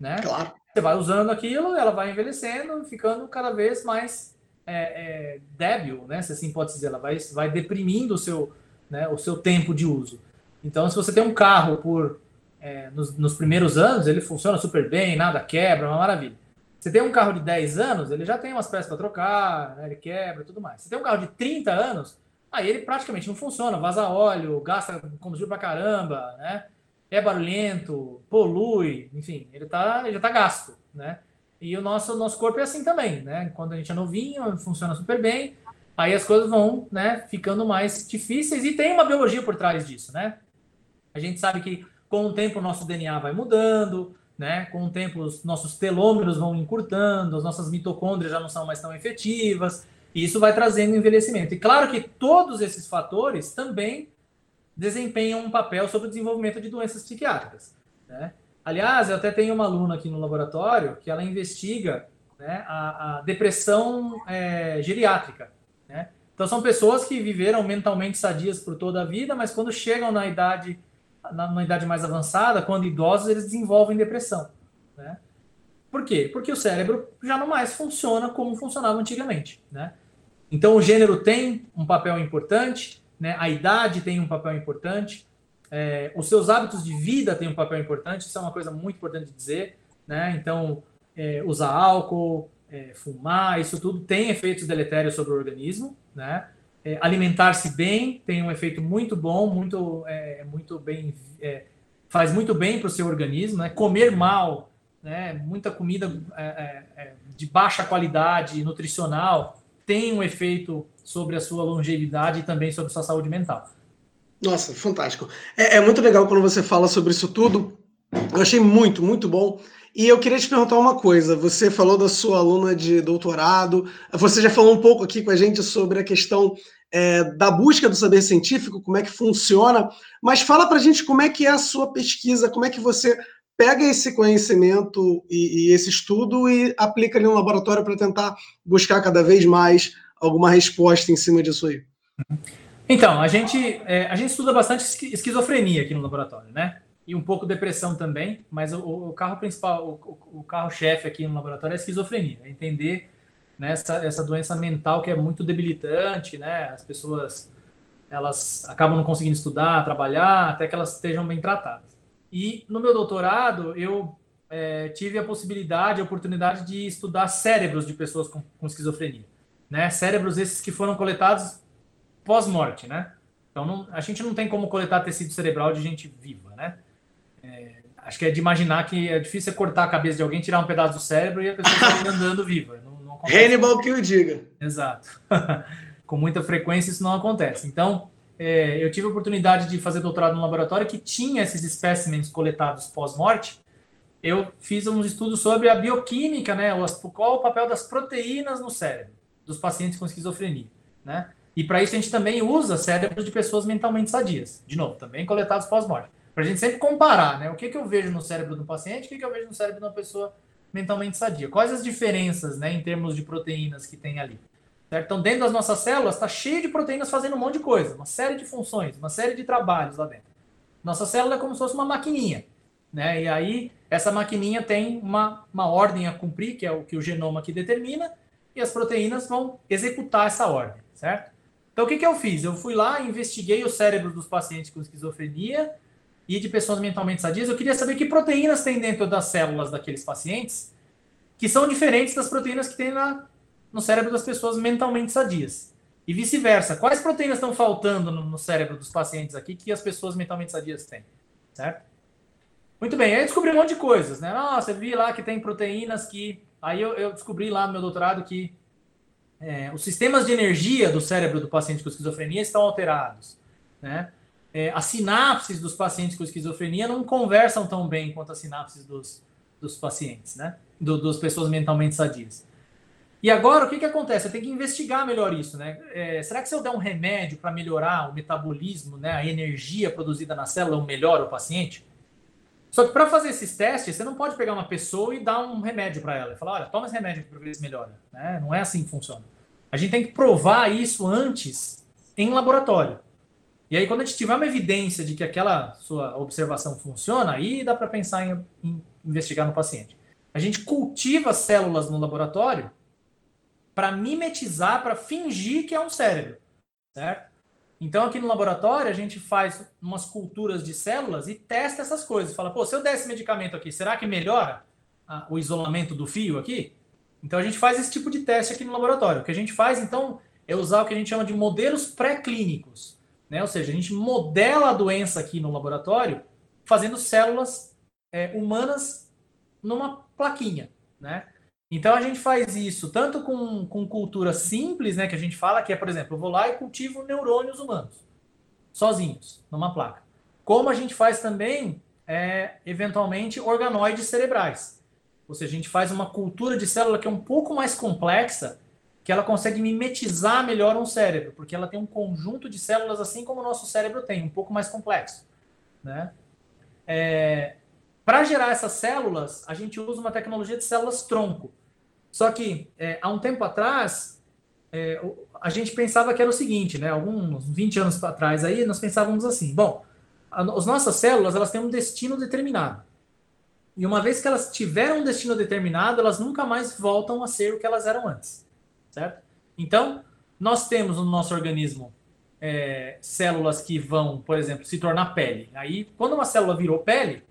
Né? Claro. Você vai usando aquilo, ela vai envelhecendo, ficando cada vez mais é, é, débil, né? Se assim pode dizer, ela vai, vai deprimindo o seu, né, o seu tempo de uso. Então, se você tem um carro por é, nos, nos, primeiros anos, ele funciona super bem, nada quebra, uma maravilha. Você tem um carro de 10 anos, ele já tem umas peças para trocar, né, ele quebra tudo mais. Você tem um carro de 30 anos, aí ele praticamente não funciona, vaza óleo, gasta combustível para caramba, né? É barulhento, polui, enfim, ele, tá, ele já está gasto, né? E o nosso, nosso corpo é assim também, né? Quando a gente é novinho, funciona super bem, aí as coisas vão, né, ficando mais difíceis e tem uma biologia por trás disso, né? A gente sabe que com o tempo o nosso DNA vai mudando, né? Com o tempo os nossos telômeros vão encurtando, as nossas mitocôndrias já não são mais tão efetivas, e isso vai trazendo envelhecimento. E claro que todos esses fatores também desempenham um papel sobre o desenvolvimento de doenças psiquiátricas, né? Aliás, eu até tenho uma aluna aqui no laboratório que ela investiga né, a, a, depressão é, geriátrica. Né? Então, são pessoas que viveram mentalmente sadias por toda a vida, mas quando chegam na idade, na, idade mais avançada, quando idosos, eles desenvolvem depressão. Né? Por quê? Porque o cérebro já não mais funciona como funcionava antigamente. Né? Então, o gênero tem um papel importante, né? a idade tem um papel importante, é, os seus hábitos de vida têm um papel importante, isso é uma coisa muito importante de dizer, né? Então, é, usar álcool, é, fumar, isso tudo tem efeitos deletérios sobre o organismo, né? É, alimentar-se bem tem um efeito muito bom, muito, é, muito bem, é, faz muito bem para o seu organismo, né? Comer mal, né? Muita comida de baixa qualidade nutricional tem um efeito sobre a sua longevidade e também sobre a sua saúde mental. Nossa, fantástico. É, é, muito legal quando você fala sobre isso tudo. Eu achei muito, muito bom. E eu queria te perguntar uma coisa. Você falou da sua aluna de doutorado, você já falou um pouco aqui com a gente sobre a questão é, da busca do saber científico, como é que funciona, mas fala para a gente como é que é a sua pesquisa, como é que você pega esse conhecimento e, e esse estudo e aplica ali no laboratório para tentar buscar cada vez mais alguma resposta em cima disso aí. Então, a gente, é, a gente estuda bastante esquizofrenia aqui no laboratório, né? E um pouco depressão também, mas o, o carro principal, o, o carro-chefe aqui no laboratório é a esquizofrenia, é entender né, essa, essa doença mental que é muito debilitante, né? As pessoas elas acabam não conseguindo estudar, trabalhar, até que elas estejam bem tratadas. E no meu doutorado, eu é, tive a possibilidade, a oportunidade de estudar cérebros de pessoas com, com esquizofrenia. Né? Cérebros esses que foram coletados pós-morte, né? Então, não, a gente não tem como coletar tecido cerebral de gente viva, né? É, acho que é de imaginar que é difícil cortar a cabeça de alguém, tirar um pedaço do cérebro e a pessoa sair andando viva. Não, não Hannibal que o diga. Exato. Com muita frequência isso não acontece. Então, é, eu tive a oportunidade de fazer doutorado no laboratório que tinha esses espécimes coletados pós-morte. Eu fiz uns estudos sobre a bioquímica, né? Qual o papel das proteínas no cérebro dos pacientes com esquizofrenia, né? E para isso a gente também usa cérebros de pessoas mentalmente sadias. De novo, também coletados pós-morte. Para a gente sempre comparar, né? O que, que eu vejo no cérebro do paciente, o que, que eu vejo no cérebro de uma pessoa mentalmente sadia. Quais as diferenças, né, em termos de proteínas que tem ali. Certo? Então, dentro das nossas células, está cheio de proteínas fazendo um monte de coisa, uma série de funções, uma série de trabalhos lá dentro. Nossa célula é como se fosse uma maquininha. Né? E aí, essa maquininha tem uma, uma ordem a cumprir, que é o que o genoma aqui determina, e as proteínas vão executar essa ordem, certo? Então, o que, que eu fiz? Eu fui lá, investiguei o cérebro dos pacientes com esquizofrenia e de pessoas mentalmente sadias. Eu queria saber que proteínas tem dentro das células daqueles pacientes que são diferentes das proteínas que tem na, no cérebro das pessoas mentalmente sadias. E vice-versa. Quais proteínas estão faltando no, no, cérebro dos pacientes aqui que as pessoas mentalmente sadias têm? Certo? Muito bem, aí eu descobri um monte de coisas, né? Nossa, eu vi lá que tem proteínas que. Aí eu, eu descobri lá no meu doutorado que é, os sistemas de energia do cérebro do paciente com esquizofrenia estão alterados. Né? É, as sinapses dos pacientes com esquizofrenia não conversam tão bem quanto as sinapses dos, dos pacientes, né? Do, pessoas mentalmente sadias. E agora, o que, que acontece? Eu tenho que investigar melhor isso, né? É, será que se eu der um remédio para melhorar o metabolismo, né, a energia produzida na célula, eu melhoro o paciente? Só que para fazer esses testes, você não pode pegar uma pessoa e dar um remédio para ela e falar, olha, toma esse remédio para ver se melhora. Né? Não é assim que funciona. A gente tem que provar isso antes em laboratório. E aí, quando a gente tiver uma evidência de que aquela sua observação funciona, aí dá para pensar em, em, investigar no paciente. A gente cultiva células no laboratório para mimetizar, para fingir que é um cérebro, certo? Então, aqui no laboratório, a gente faz umas culturas de células e testa essas coisas. Fala, pô, se eu der esse medicamento aqui, será que melhora ah, o isolamento do fio aqui? Então a gente faz esse tipo de teste aqui no laboratório. O que a gente faz, então, é usar o que a gente chama de modelos pré-clínicos. Né? Ou seja, a gente modela a doença aqui no laboratório fazendo células é, humanas numa plaquinha. Né? Então a gente faz isso tanto com, com cultura simples, né, que a gente fala, que é, por exemplo, eu vou lá e cultivo neurônios humanos, sozinhos, numa placa. Como a gente faz também, é, eventualmente, organoides cerebrais. Ou seja, a gente faz uma cultura de célula que é um pouco mais complexa, que ela consegue mimetizar melhor um cérebro, porque ela tem um conjunto de células assim como o nosso cérebro tem, um pouco mais complexo. Né? É, Para gerar essas células, a gente usa uma tecnologia de células tronco. Só que, é, há um tempo atrás, é, a gente pensava que era o seguinte, né? Alguns 20 anos atrás aí, nós pensávamos assim, bom, a, as nossas células, elas têm um destino determinado. E uma vez que elas tiveram um destino determinado, elas nunca mais voltam a ser o que elas eram antes. Certo? Então, nós temos no nosso organismo é, células que vão, por exemplo, se tornar pele. Aí, quando uma célula virou pele,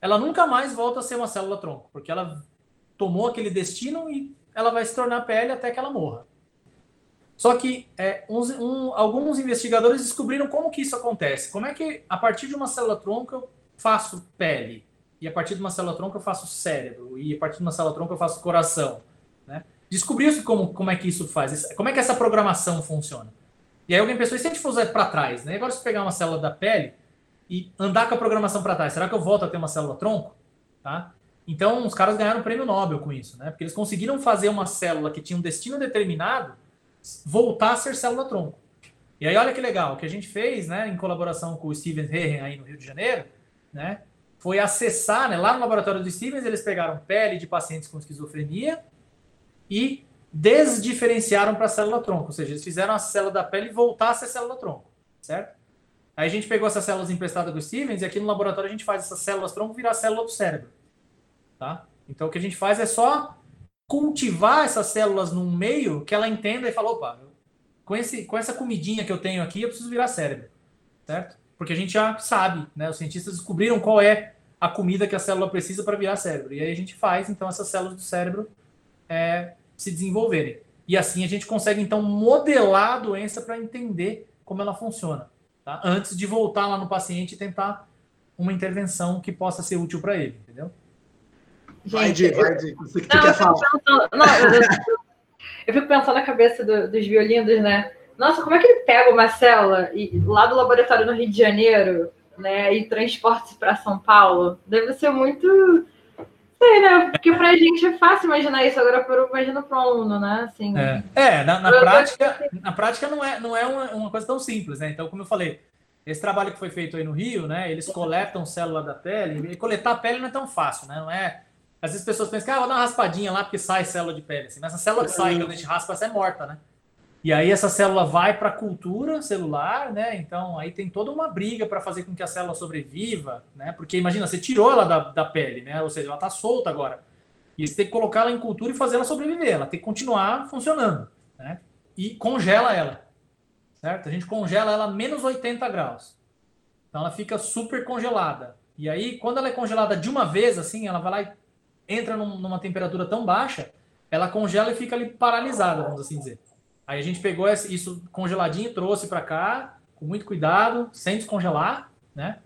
ela nunca mais volta a ser uma célula tronco, porque ela tomou aquele destino e ela vai se tornar pele até que ela morra. Só que é, uns, um, alguns investigadores descobriram como que isso acontece. Como é que, a partir de uma célula tronco, eu faço pele? e a partir de uma célula tronco eu faço cérebro, e a partir de uma célula tronco eu faço coração. Né? Descobriu-se como, como é que isso faz, como é que essa programação funciona. E aí alguém pensou, e se a gente for para trás? Né? Agora se pegar uma célula da pele e andar com a programação para trás, será que eu volto a ter uma célula tronco? Tá? Então os caras ganharam um prêmio Nobel com isso, né? porque eles conseguiram fazer uma célula que tinha um destino determinado voltar a ser célula tronco. E aí olha que legal, o que a gente fez, né, em colaboração com o Steven Herren aí no Rio de Janeiro, né, foi acessar, né, lá no laboratório do Stevens, eles pegaram pele de pacientes com esquizofrenia e desdiferenciaram para a célula-tronco, ou seja, eles fizeram a célula da pele voltar a ser célula-tronco, certo? Aí a gente pegou essas células emprestadas do Stevens e aqui no laboratório a gente faz essas células-tronco virar célula do cérebro, tá? Então o que a gente faz é só cultivar essas células num meio que ela entenda e fala, opa, com, esse, com essa comidinha que eu tenho aqui, eu preciso virar cérebro, certo? Porque a gente já sabe, né? Os cientistas descobriram qual é a comida que a célula precisa para virar cérebro. E aí a gente faz, então, essas células do cérebro é, se desenvolverem. E assim a gente consegue, então, modelar a doença para entender como ela funciona, tá? antes de voltar lá no paciente e tentar uma intervenção que possa ser útil para ele, entendeu? Vai, Di, vai, Di. Você que não, quer falar. Pensando, não, eu, eu, fico pensando na cabeça do, dos violinos, né? Nossa, como é que ele pega uma célula e, lá do laboratório no Rio de Janeiro, né, e transporta para São Paulo? Deve ser muito sei, né? Porque pra gente é fácil imaginar isso, agora por, imagina para um aluno, né? Assim, é, é na, na prática, na prática não é, não é uma, uma, coisa tão simples, né? Então, como eu falei, esse trabalho que foi feito aí no Rio, né? Eles coletam célula da pele, e coletar a pele não é tão fácil, né? Não é. Às vezes as pessoas pensam que ah, vou dar uma raspadinha lá porque sai célula de pele. Assim. Mas essa célula que sai, quando a gente raspa, essa é morta, né? E aí essa célula vai para a cultura celular, né? Então aí tem toda uma briga para fazer com que a célula sobreviva, né? Porque imagina, você tirou ela da, da pele, né? Ou seja, ela está solta agora. E você tem que colocar ela em cultura e fazer ela sobreviver. Ela tem que continuar funcionando, né? E congela ela, certo? A gente congela ela a menos 80 graus. Então ela fica super congelada. E aí, quando ela é congelada de uma vez, assim, ela vai lá e entra num, numa temperatura tão baixa, ela congela e fica ali paralisada, vamos assim dizer. Aí a gente pegou isso congeladinho, trouxe para cá, com muito cuidado, sem descongelar, né?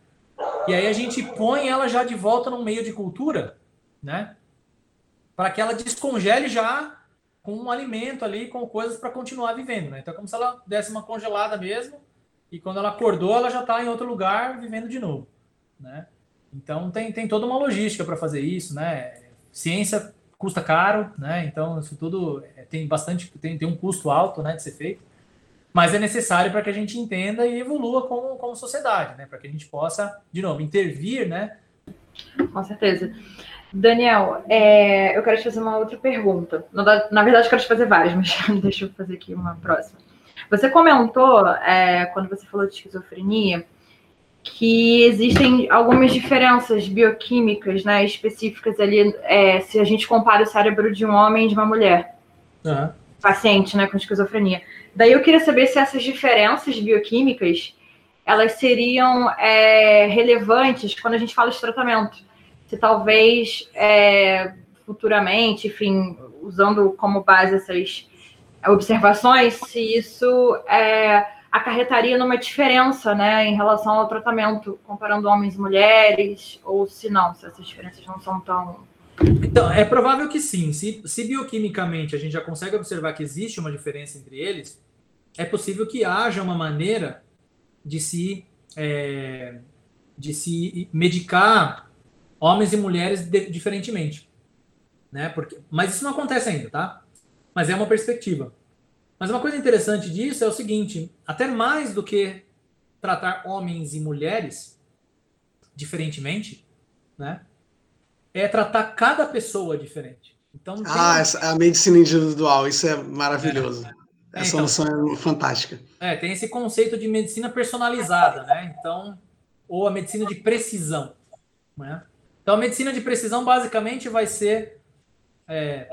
E aí a gente põe ela já de volta no meio de cultura, né? Para que ela descongele já com um alimento ali, com coisas para continuar vivendo, né? Então é como se ela desse uma congelada mesmo, e quando ela acordou, ela já está em outro lugar vivendo de novo, né? Então tem, tem toda uma logística para fazer isso, né? Ciência custa caro, né? Então isso tudo é, tem bastante, tem, tem um custo alto, né, de ser feito, mas é necessário para que a gente entenda e evolua como, como sociedade, né? Para que a gente possa, de novo, intervir, né? Com certeza. Daniel, é, eu quero te fazer uma outra pergunta. Na verdade, quero te fazer várias, mas deixa eu fazer aqui uma próxima. Você comentou, é, quando você falou de esquizofrenia, que existem algumas diferenças bioquímicas né, específicas ali, é, se a gente compara o cérebro de um homem e de uma mulher. Uhum. Paciente né, com esquizofrenia. Daí eu queria saber se essas diferenças bioquímicas elas seriam é, relevantes quando a gente fala de tratamento. Se talvez é, futuramente, enfim, usando como base essas observações, se isso é, acarretaria numa diferença, né, em relação ao tratamento, comparando homens e mulheres, ou se não, se essas diferenças não são tão. Então, é provável que sim. Se, se bioquimicamente a gente já consegue observar que existe uma diferença entre eles, é possível que haja uma maneira de se, é, de se medicar homens e mulheres de, diferentemente. Né? Porque, mas isso não acontece ainda, tá? Mas é uma perspectiva. Mas uma coisa interessante disso é o seguinte: até mais do que tratar homens e mulheres diferentemente, né? É tratar cada pessoa diferente. Então, tem... Ah, a medicina individual, isso é maravilhoso. É. É, Essa então, noção é fantástica. É, tem esse conceito de medicina personalizada, né? Então, ou a medicina de precisão. Né? Então, a medicina de precisão basicamente vai ser é,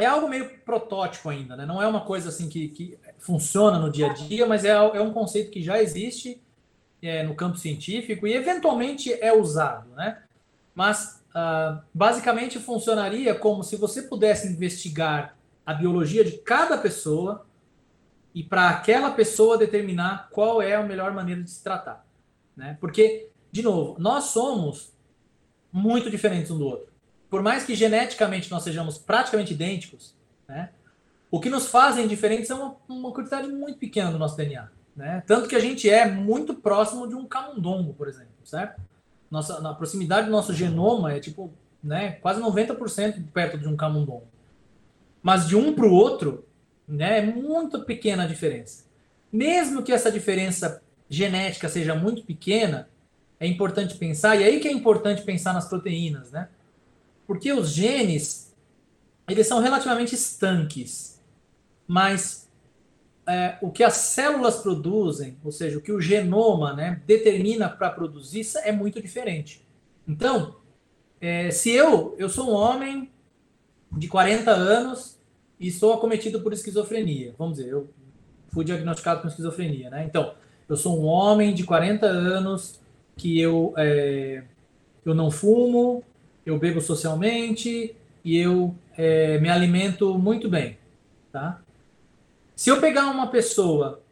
é algo meio protótipo ainda, né? Não é uma coisa assim que, que funciona no dia a dia, mas é, é um conceito que já existe é, no campo científico e eventualmente é usado, né? Mas uh, basicamente funcionaria como se você pudesse investigar a biologia de cada pessoa e para aquela pessoa determinar qual é a melhor maneira de se tratar, né? Porque, de novo, nós somos muito diferentes um do outro por mais que geneticamente nós sejamos praticamente idênticos, né, o que nos fazem diferentes é uma, uma quantidade muito pequena do nosso DNA. Né? Tanto que a gente é muito próximo de um camundongo, por exemplo, certo? Nossa, na proximidade do nosso genoma é tipo né, quase 90% perto de um camundongo. Mas de um para o outro, né, é muito pequena a diferença. Mesmo que essa diferença genética seja muito pequena, é importante pensar, e aí que é importante pensar nas proteínas, né? Porque os genes, eles são relativamente estanques, mas é, o que as células produzem, ou seja, o que o genoma né, determina para produzir, é muito diferente. Então, é, se eu, eu sou um homem de 40 anos e estou acometido por esquizofrenia, vamos dizer, eu fui diagnosticado com esquizofrenia, né? Então, eu sou um homem de 40 anos que eu é, eu não fumo, eu bebo socialmente e eu é, me alimento muito bem, tá? Se eu pegar uma pessoa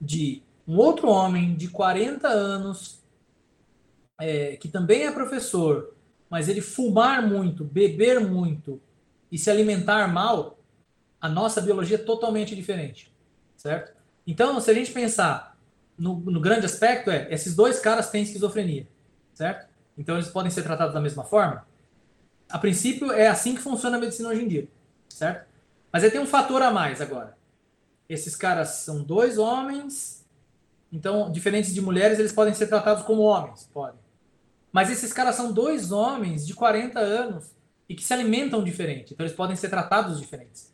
de um outro homem de 40 anos, é, que também é professor, mas ele fumar muito, beber muito e se alimentar mal, a nossa biologia é totalmente diferente, certo? Então, se a gente pensar no, no grande aspecto, é esses dois caras têm esquizofrenia, certo? Então, eles podem ser tratados da mesma forma? A princípio, é assim que funciona a medicina hoje em dia, certo? Mas aí tem um fator a mais agora. Esses caras são dois homens, então, diferentes de mulheres, eles podem ser tratados como homens, podem. Mas esses caras são dois homens de 40 anos e que se alimentam diferente, então eles podem ser tratados diferentes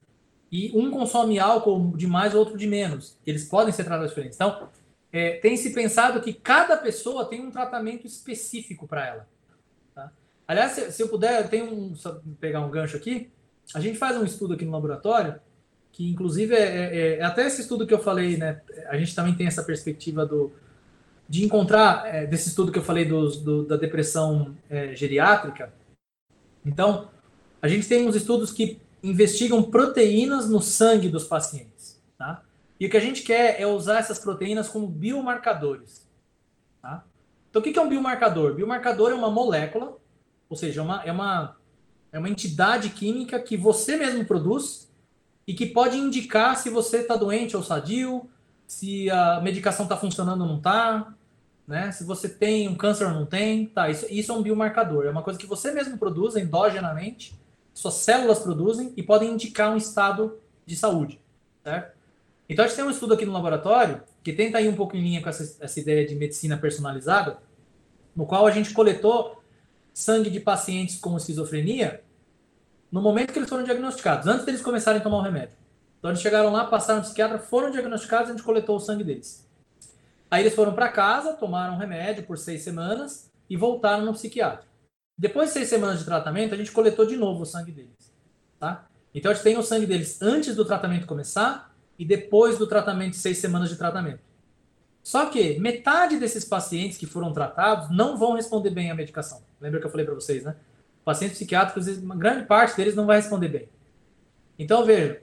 e um consome álcool de mais, outro de menos. Eles podem ser tratados diferentes. Então, é, tem se pensado que cada pessoa tem um tratamento específico para ela. Aliás, se, se, eu puder, eu tenho um, só pegar um gancho aqui. A gente faz um estudo aqui no laboratório, que inclusive é, é, é até esse estudo que eu falei, né? A gente também tem essa perspectiva do, de encontrar, é, desse estudo que eu falei do da depressão é, geriátrica. Então, a gente tem uns estudos que investigam proteínas no sangue dos pacientes. Tá? E o que a gente quer é usar essas proteínas como biomarcadores. Tá? Então, o que é um biomarcador? Biomarcador é uma molécula, ou seja, é uma, é, uma, é uma entidade química que você mesmo produz e que pode indicar se você está doente ou sadio, se a medicação está funcionando ou não está, né? se você tem um câncer ou não tem. Tá, isso, isso é um biomarcador. É uma coisa que você mesmo produz endogenamente suas células produzem e podem indicar um estado de saúde, certo? Então a gente tem um estudo aqui no laboratório que tenta ir um pouco em linha com essa, essa ideia de medicina personalizada, no qual a gente coletou sangue de pacientes com esquizofrenia no momento que eles foram diagnosticados, antes deles começarem a tomar o remédio. Então eles chegaram lá, passaram no psiquiatra, foram diagnosticados a gente coletou o sangue deles. Aí eles foram para casa, tomaram o remédio por seis semanas e voltaram no psiquiatra. Depois de seis semanas de tratamento, a gente coletou de novo o sangue deles. Tá? Então a gente tem o sangue deles antes do tratamento começar e depois do tratamento, seis semanas de tratamento. Só que metade desses pacientes que foram tratados não vão responder bem à medicação. Lembra que eu falei para vocês, né? Pacientes psiquiátricos, uma grande parte deles não vai responder bem. Então, veja,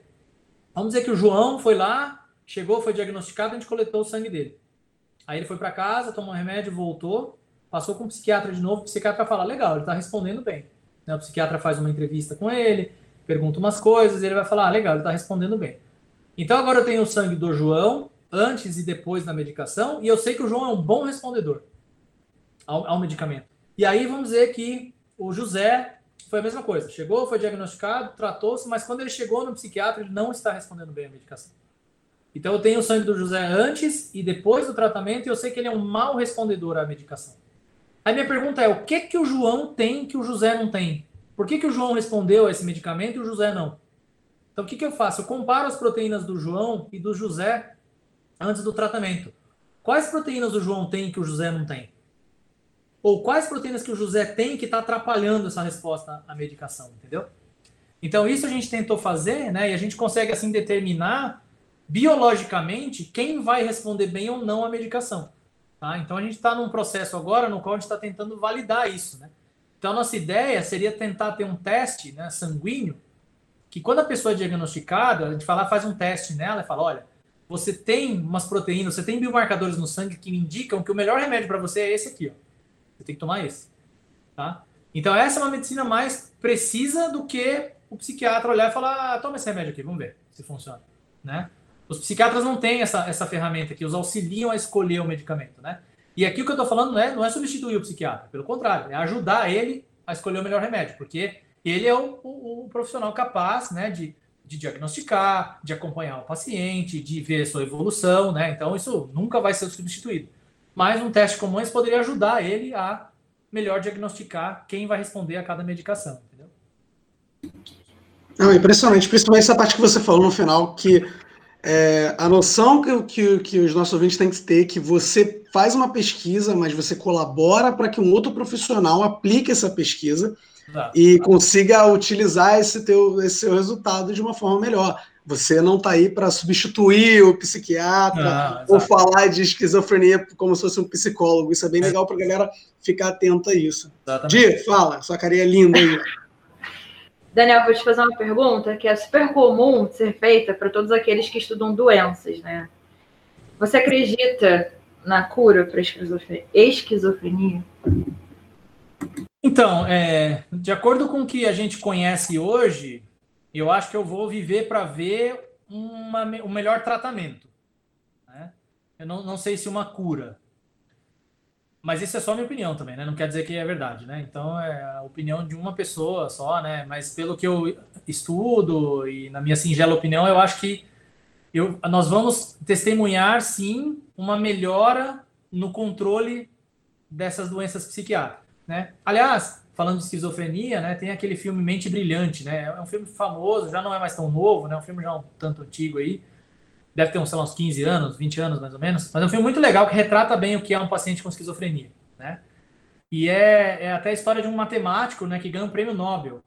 vamos dizer que o João foi lá, chegou, foi diagnosticado, a gente coletou o sangue dele. Aí ele foi para casa, tomou um remédio, voltou, passou com o psiquiatra de novo, o psiquiatra fala, legal, ele está respondendo bem. Né? O psiquiatra faz uma entrevista com ele, pergunta umas coisas, ele vai falar, ah, legal, ele está respondendo bem. Então agora eu tenho o sangue do João, antes e depois da medicação, e eu sei que o João é um bom respondedor ao, ao medicamento. E aí vamos dizer que o José foi a mesma coisa. Chegou, foi diagnosticado, tratou-se, mas quando ele chegou no psiquiatra, ele não está respondendo bem à medicação. Então eu tenho o sangue do José antes e depois do tratamento e eu sei que ele é um mau respondedor à medicação. Aí minha pergunta é: o que que o João tem que o José não tem? Por que, que o João respondeu a esse medicamento e o José não? Então o que, que eu faço? Eu comparo as proteínas do João e do José antes do tratamento. Quais proteínas o João tem que o José não tem? Ou quais proteínas que o José tem que está atrapalhando essa resposta à medicação, entendeu? Então isso a gente tentou fazer, né? E a gente consegue assim determinar biologicamente quem vai responder bem ou não à medicação. Tá? Então a gente está num processo agora no qual a gente está tentando validar isso. Né? Então a nossa ideia seria tentar ter um teste né, sanguíneo, que quando a pessoa é diagnosticada, a gente fala, faz um teste nela e fala, olha, você tem umas proteínas, você tem biomarcadores no sangue que indicam que o melhor remédio para você é esse aqui. Ó. Você tem que tomar esse. Tá? Então essa é uma medicina mais precisa do que o psiquiatra olhar e falar, ah, toma esse remédio aqui, vamos ver se funciona. Né? Os psiquiatras não têm essa, essa ferramenta que os auxiliam a escolher o medicamento, né? E aqui o que eu estou falando não é, não é substituir o psiquiatra, pelo contrário, é ajudar ele a escolher o melhor remédio, porque ele é o, o, o profissional capaz, né, de, de diagnosticar, de acompanhar o paciente, de ver sua evolução, né? Então isso nunca vai ser substituído. Mas um teste como esse poderia ajudar ele a melhor diagnosticar quem vai responder a cada medicação, entendeu? Não, impressionante, principalmente essa parte que você falou no final, que é, a noção que, que, que, os nossos ouvintes têm que ter é que você faz uma pesquisa, mas você colabora para que um outro profissional aplique essa pesquisa Exato. e consiga utilizar esse, teu, esse seu resultado de uma forma melhor. Você não está aí para substituir o psiquiatra Não, ou falar de esquizofrenia como se fosse um psicólogo. Isso é bem legal para a galera ficar atenta a isso. Exatamente. Di, fala, sua carinha linda aí. Daniel, vou te fazer uma pergunta que é super comum de ser feita para todos aqueles que estudam doenças, né? Você acredita na cura para esquizofrenia? Então, é, de acordo com o que a gente conhece hoje, eu acho que eu vou viver para ver uma, um melhor tratamento. né? Eu não, não sei se uma cura. Mas isso é só minha opinião também, né? Não quer dizer que é verdade, né? Então é a opinião de uma pessoa só, né? Mas pelo que eu estudo e na minha singela opinião, eu acho que eu, nós vamos testemunhar sim uma melhora no controle dessas doenças psiquiátricas, né? Aliás, falando de esquizofrenia, né? Tem aquele filme Mente Brilhante, né? É um filme famoso, já não é mais tão novo, né? É um filme já um tanto antigo aí. Deve ter uns, sei lá, uns 15 anos, 20 anos mais ou menos. Mas é um filme muito legal que retrata bem o que é um paciente com esquizofrenia, né? E é, é até a história de um matemático, né? Que ganha um prêmio Nobel,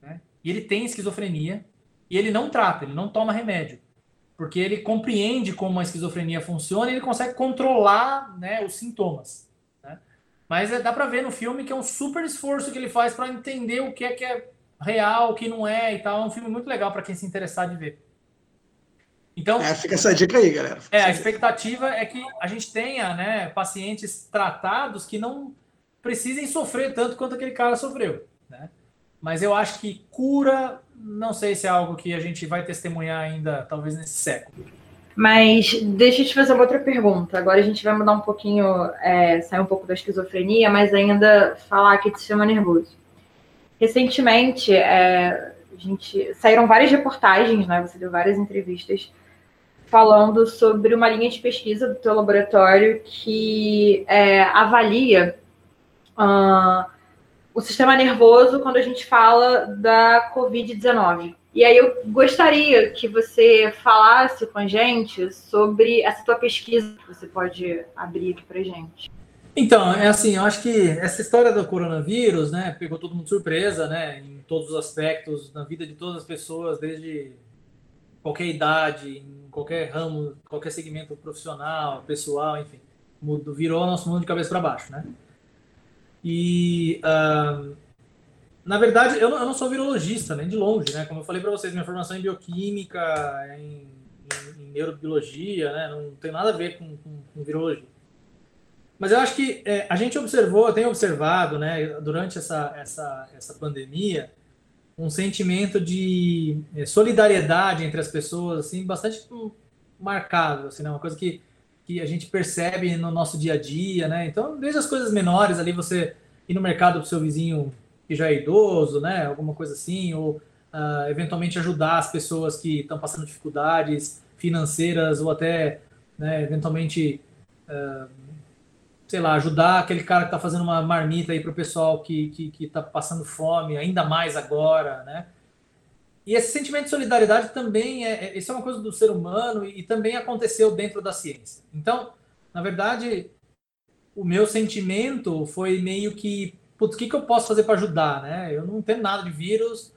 né? E ele tem esquizofrenia e ele não trata, ele não toma remédio. Porque ele compreende como a esquizofrenia funciona e ele consegue controlar né, os sintomas. Mas é, dá pra ver no filme que é um super esforço que ele faz para entender o que é que é real, o que não é e tal. É um filme muito legal para quem se interessar de ver. Então, É, fica essa dica aí, galera. é, a expectativa é que a gente tenha né, pacientes tratados que não precisem sofrer tanto quanto aquele cara sofreu. Né? Mas eu acho que cura, não sei se é algo que a gente vai testemunhar ainda, talvez nesse século. Mas deixa eu te fazer uma outra pergunta. Agora a gente vai mudar um pouquinho, é, sair um pouco da esquizofrenia, mas ainda falar aqui de sistema nervoso. Recentemente, é, a gente saíram várias reportagens, né? Você deu várias entrevistas falando sobre uma linha de pesquisa do teu laboratório que é, avalia ah, o sistema nervoso quando a gente fala da Covid-19. E aí eu gostaria que você falasse com a gente sobre essa tua pesquisa que você pode abrir aqui pra gente. Então, é assim, eu acho que essa história do coronavírus, né, pegou todo mundo de surpresa, né, em todos os aspectos, na vida de todas as pessoas, desde qualquer idade, em qualquer ramo, qualquer segmento profissional, pessoal, enfim, virou nosso mundo de cabeça para baixo, né? E, ah, na verdade, eu não, eu não sou virologista, nem de longe, né? Como eu falei para vocês, minha formação é em bioquímica, é em, em, em neurobiologia, né? Não tem nada a ver com, com, com virologia. Mas eu acho que é, a gente observou, tem observado, né, durante essa, essa, essa pandemia, um sentimento de é, solidariedade entre as pessoas, assim, bastante marcado, assim, né, uma coisa que, que a gente percebe no nosso dia a dia, né? Então, desde as coisas menores ali, você ir no mercado pro seu vizinho que já é idoso, né, alguma coisa assim, ou ah, eventualmente ajudar as pessoas que estão passando dificuldades financeiras ou até, né, eventualmente ah, sei lá, ajudar aquele cara que está fazendo uma marmita aí para o pessoal que está que, que tá passando fome, ainda mais agora, né? E esse sentimento de solidariedade também é, é, isso é uma coisa do ser humano e, e também aconteceu dentro da ciência. Então, na verdade, o meu sentimento foi meio que, putz, o que, que eu posso fazer para ajudar, né? Eu não entendo nada de vírus.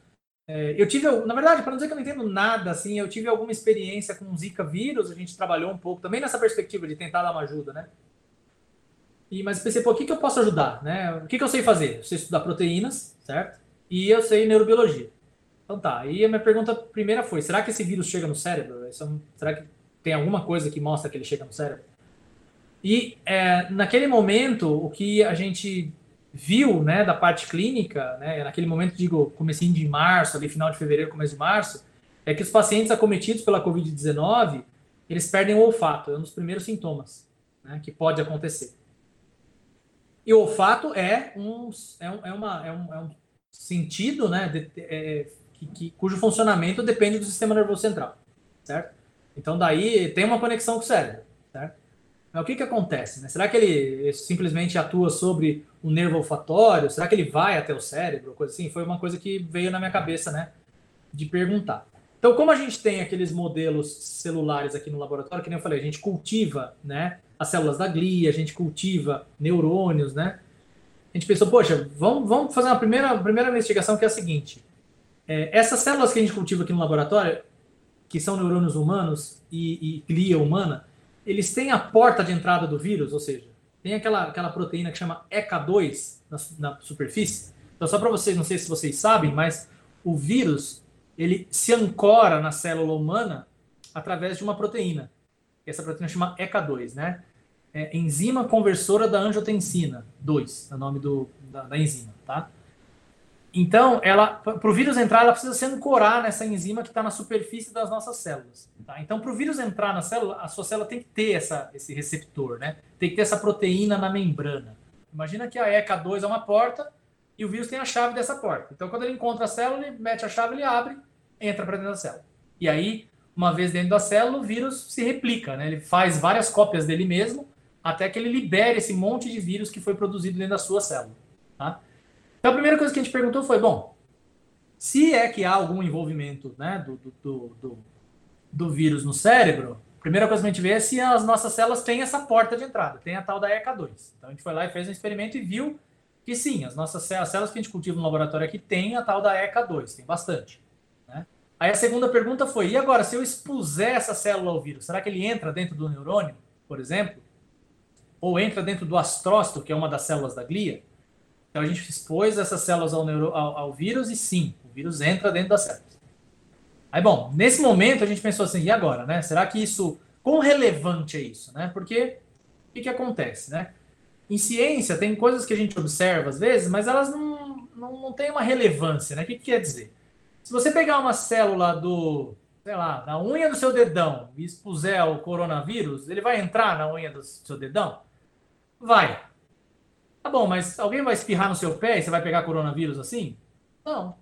É, eu tive, na verdade, para não dizer que eu não entendo nada, assim, eu tive alguma experiência com Zika vírus, a gente trabalhou um pouco também nessa perspectiva de tentar dar uma ajuda, né? E, mas pensei, pô, o que, que eu posso ajudar? Né? O que, que eu sei fazer? Eu sei estudar proteínas, certo? E eu sei neurobiologia. Então tá, aí a minha pergunta primeira foi, será que esse vírus chega no cérebro? Isso é será que tem alguma coisa que mostra que ele chega no cérebro? E é, naquele momento, o que a gente viu né, da parte clínica, né, naquele momento, digo, comecinho de março, ali final de fevereiro, começo de março, é que os pacientes acometidos pela Covid-19, eles perdem o olfato, é um dos primeiros sintomas né, que pode acontecer. E o olfato é um, é um, é uma, é um, é um sentido né, de- é, que, que- cujo funcionamento depende do sistema nervoso central, certo? Então, daí tem uma conexão com o cérebro, certo? O que, que acontece? Né? Será que ele simplesmente atua sobre o nervo olfatório? Será que ele vai até o cérebro? Coisa assim? Foi uma coisa que veio na minha cabeça, né? De perguntar. Então, como a gente tem aqueles modelos celulares aqui no laboratório, que nem eu falei, a gente cultiva, né? As células da glia, a gente cultiva neurônios, né? A gente pensou, poxa, vamos, vamos fazer uma primeira, primeira investigação que é a seguinte: é, essas células que a gente cultiva aqui no laboratório, que são neurônios humanos e, e glia humana, eles têm a porta de entrada do vírus, ou seja, tem aquela, aquela proteína que chama ECA2 na, na superfície. Então, só para vocês, não sei se vocês sabem, mas o vírus ele se ancora na célula humana através de uma proteína. Essa proteína chama ECA2, né? É enzima conversora da angiotensina 2, é o nome do, da, da enzima, tá? Então, para o vírus entrar, ela precisa se ancorar nessa enzima que está na superfície das nossas células. Tá? Então, para o vírus entrar na célula, a sua célula tem que ter essa, esse receptor, né? Tem que ter essa proteína na membrana. Imagina que a ECA2 é uma porta e o vírus tem a chave dessa porta. Então, quando ele encontra a célula, ele mete a chave, ele abre, entra para dentro da célula. E aí, uma vez dentro da célula, o vírus se replica, né? Ele faz várias cópias dele mesmo até que ele libere esse monte de vírus que foi produzido dentro da sua célula. Tá? Então a primeira coisa que a gente perguntou foi, bom, se é que há algum envolvimento né, do, do, do, do vírus no cérebro, a primeira coisa que a gente vê é se as nossas células têm essa porta de entrada, tem a tal da ECA2. Então a gente foi lá e fez um experimento e viu que sim, as nossas as células que a gente cultiva no laboratório aqui tem a tal da ECA2, tem bastante. Né? Aí a segunda pergunta foi, e agora, se eu expuser essa célula ao vírus, será que ele entra dentro do neurônio, por exemplo? Ou entra dentro do astrócito, que é uma das células da glia? Então a gente expôs essas células ao, neuro, ao, ao vírus e sim, o vírus entra dentro das células. Aí, bom, nesse momento a gente pensou assim, e agora, né? Será que isso, quão relevante é isso, né? Porque o que, que acontece, né? Em ciência tem coisas que a gente observa às vezes, mas elas não, não, não têm uma relevância, né? O que, que quer dizer? Se você pegar uma célula do, sei lá, da unha do seu dedão e expuser o coronavírus, ele vai entrar na unha do seu dedão? Vai. Tá bom, mas alguém vai espirrar no seu pé e você vai pegar coronavírus assim? Não.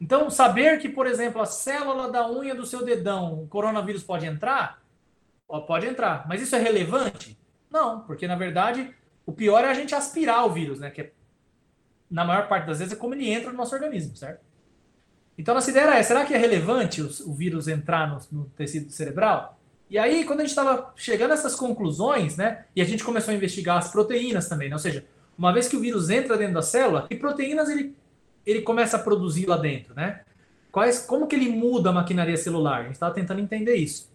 Então, saber que, por exemplo, a célula da unha do seu dedão, o coronavírus pode entrar? Pode entrar. Mas isso é relevante? Não, porque na verdade o pior é a gente aspirar o vírus, né? Que é, na maior parte das vezes é como ele entra no nosso organismo, certo? Então, nossa ideia é: será que é relevante o, o vírus entrar no, no tecido cerebral? E aí, quando a gente estava chegando a essas conclusões, né? E a gente começou a investigar as proteínas também, né? Ou seja, uma vez que o vírus entra dentro da célula, que proteínas ele, ele começa a produzir lá dentro, né? Quais, como que ele muda a maquinaria celular? A gente estava tentando entender isso.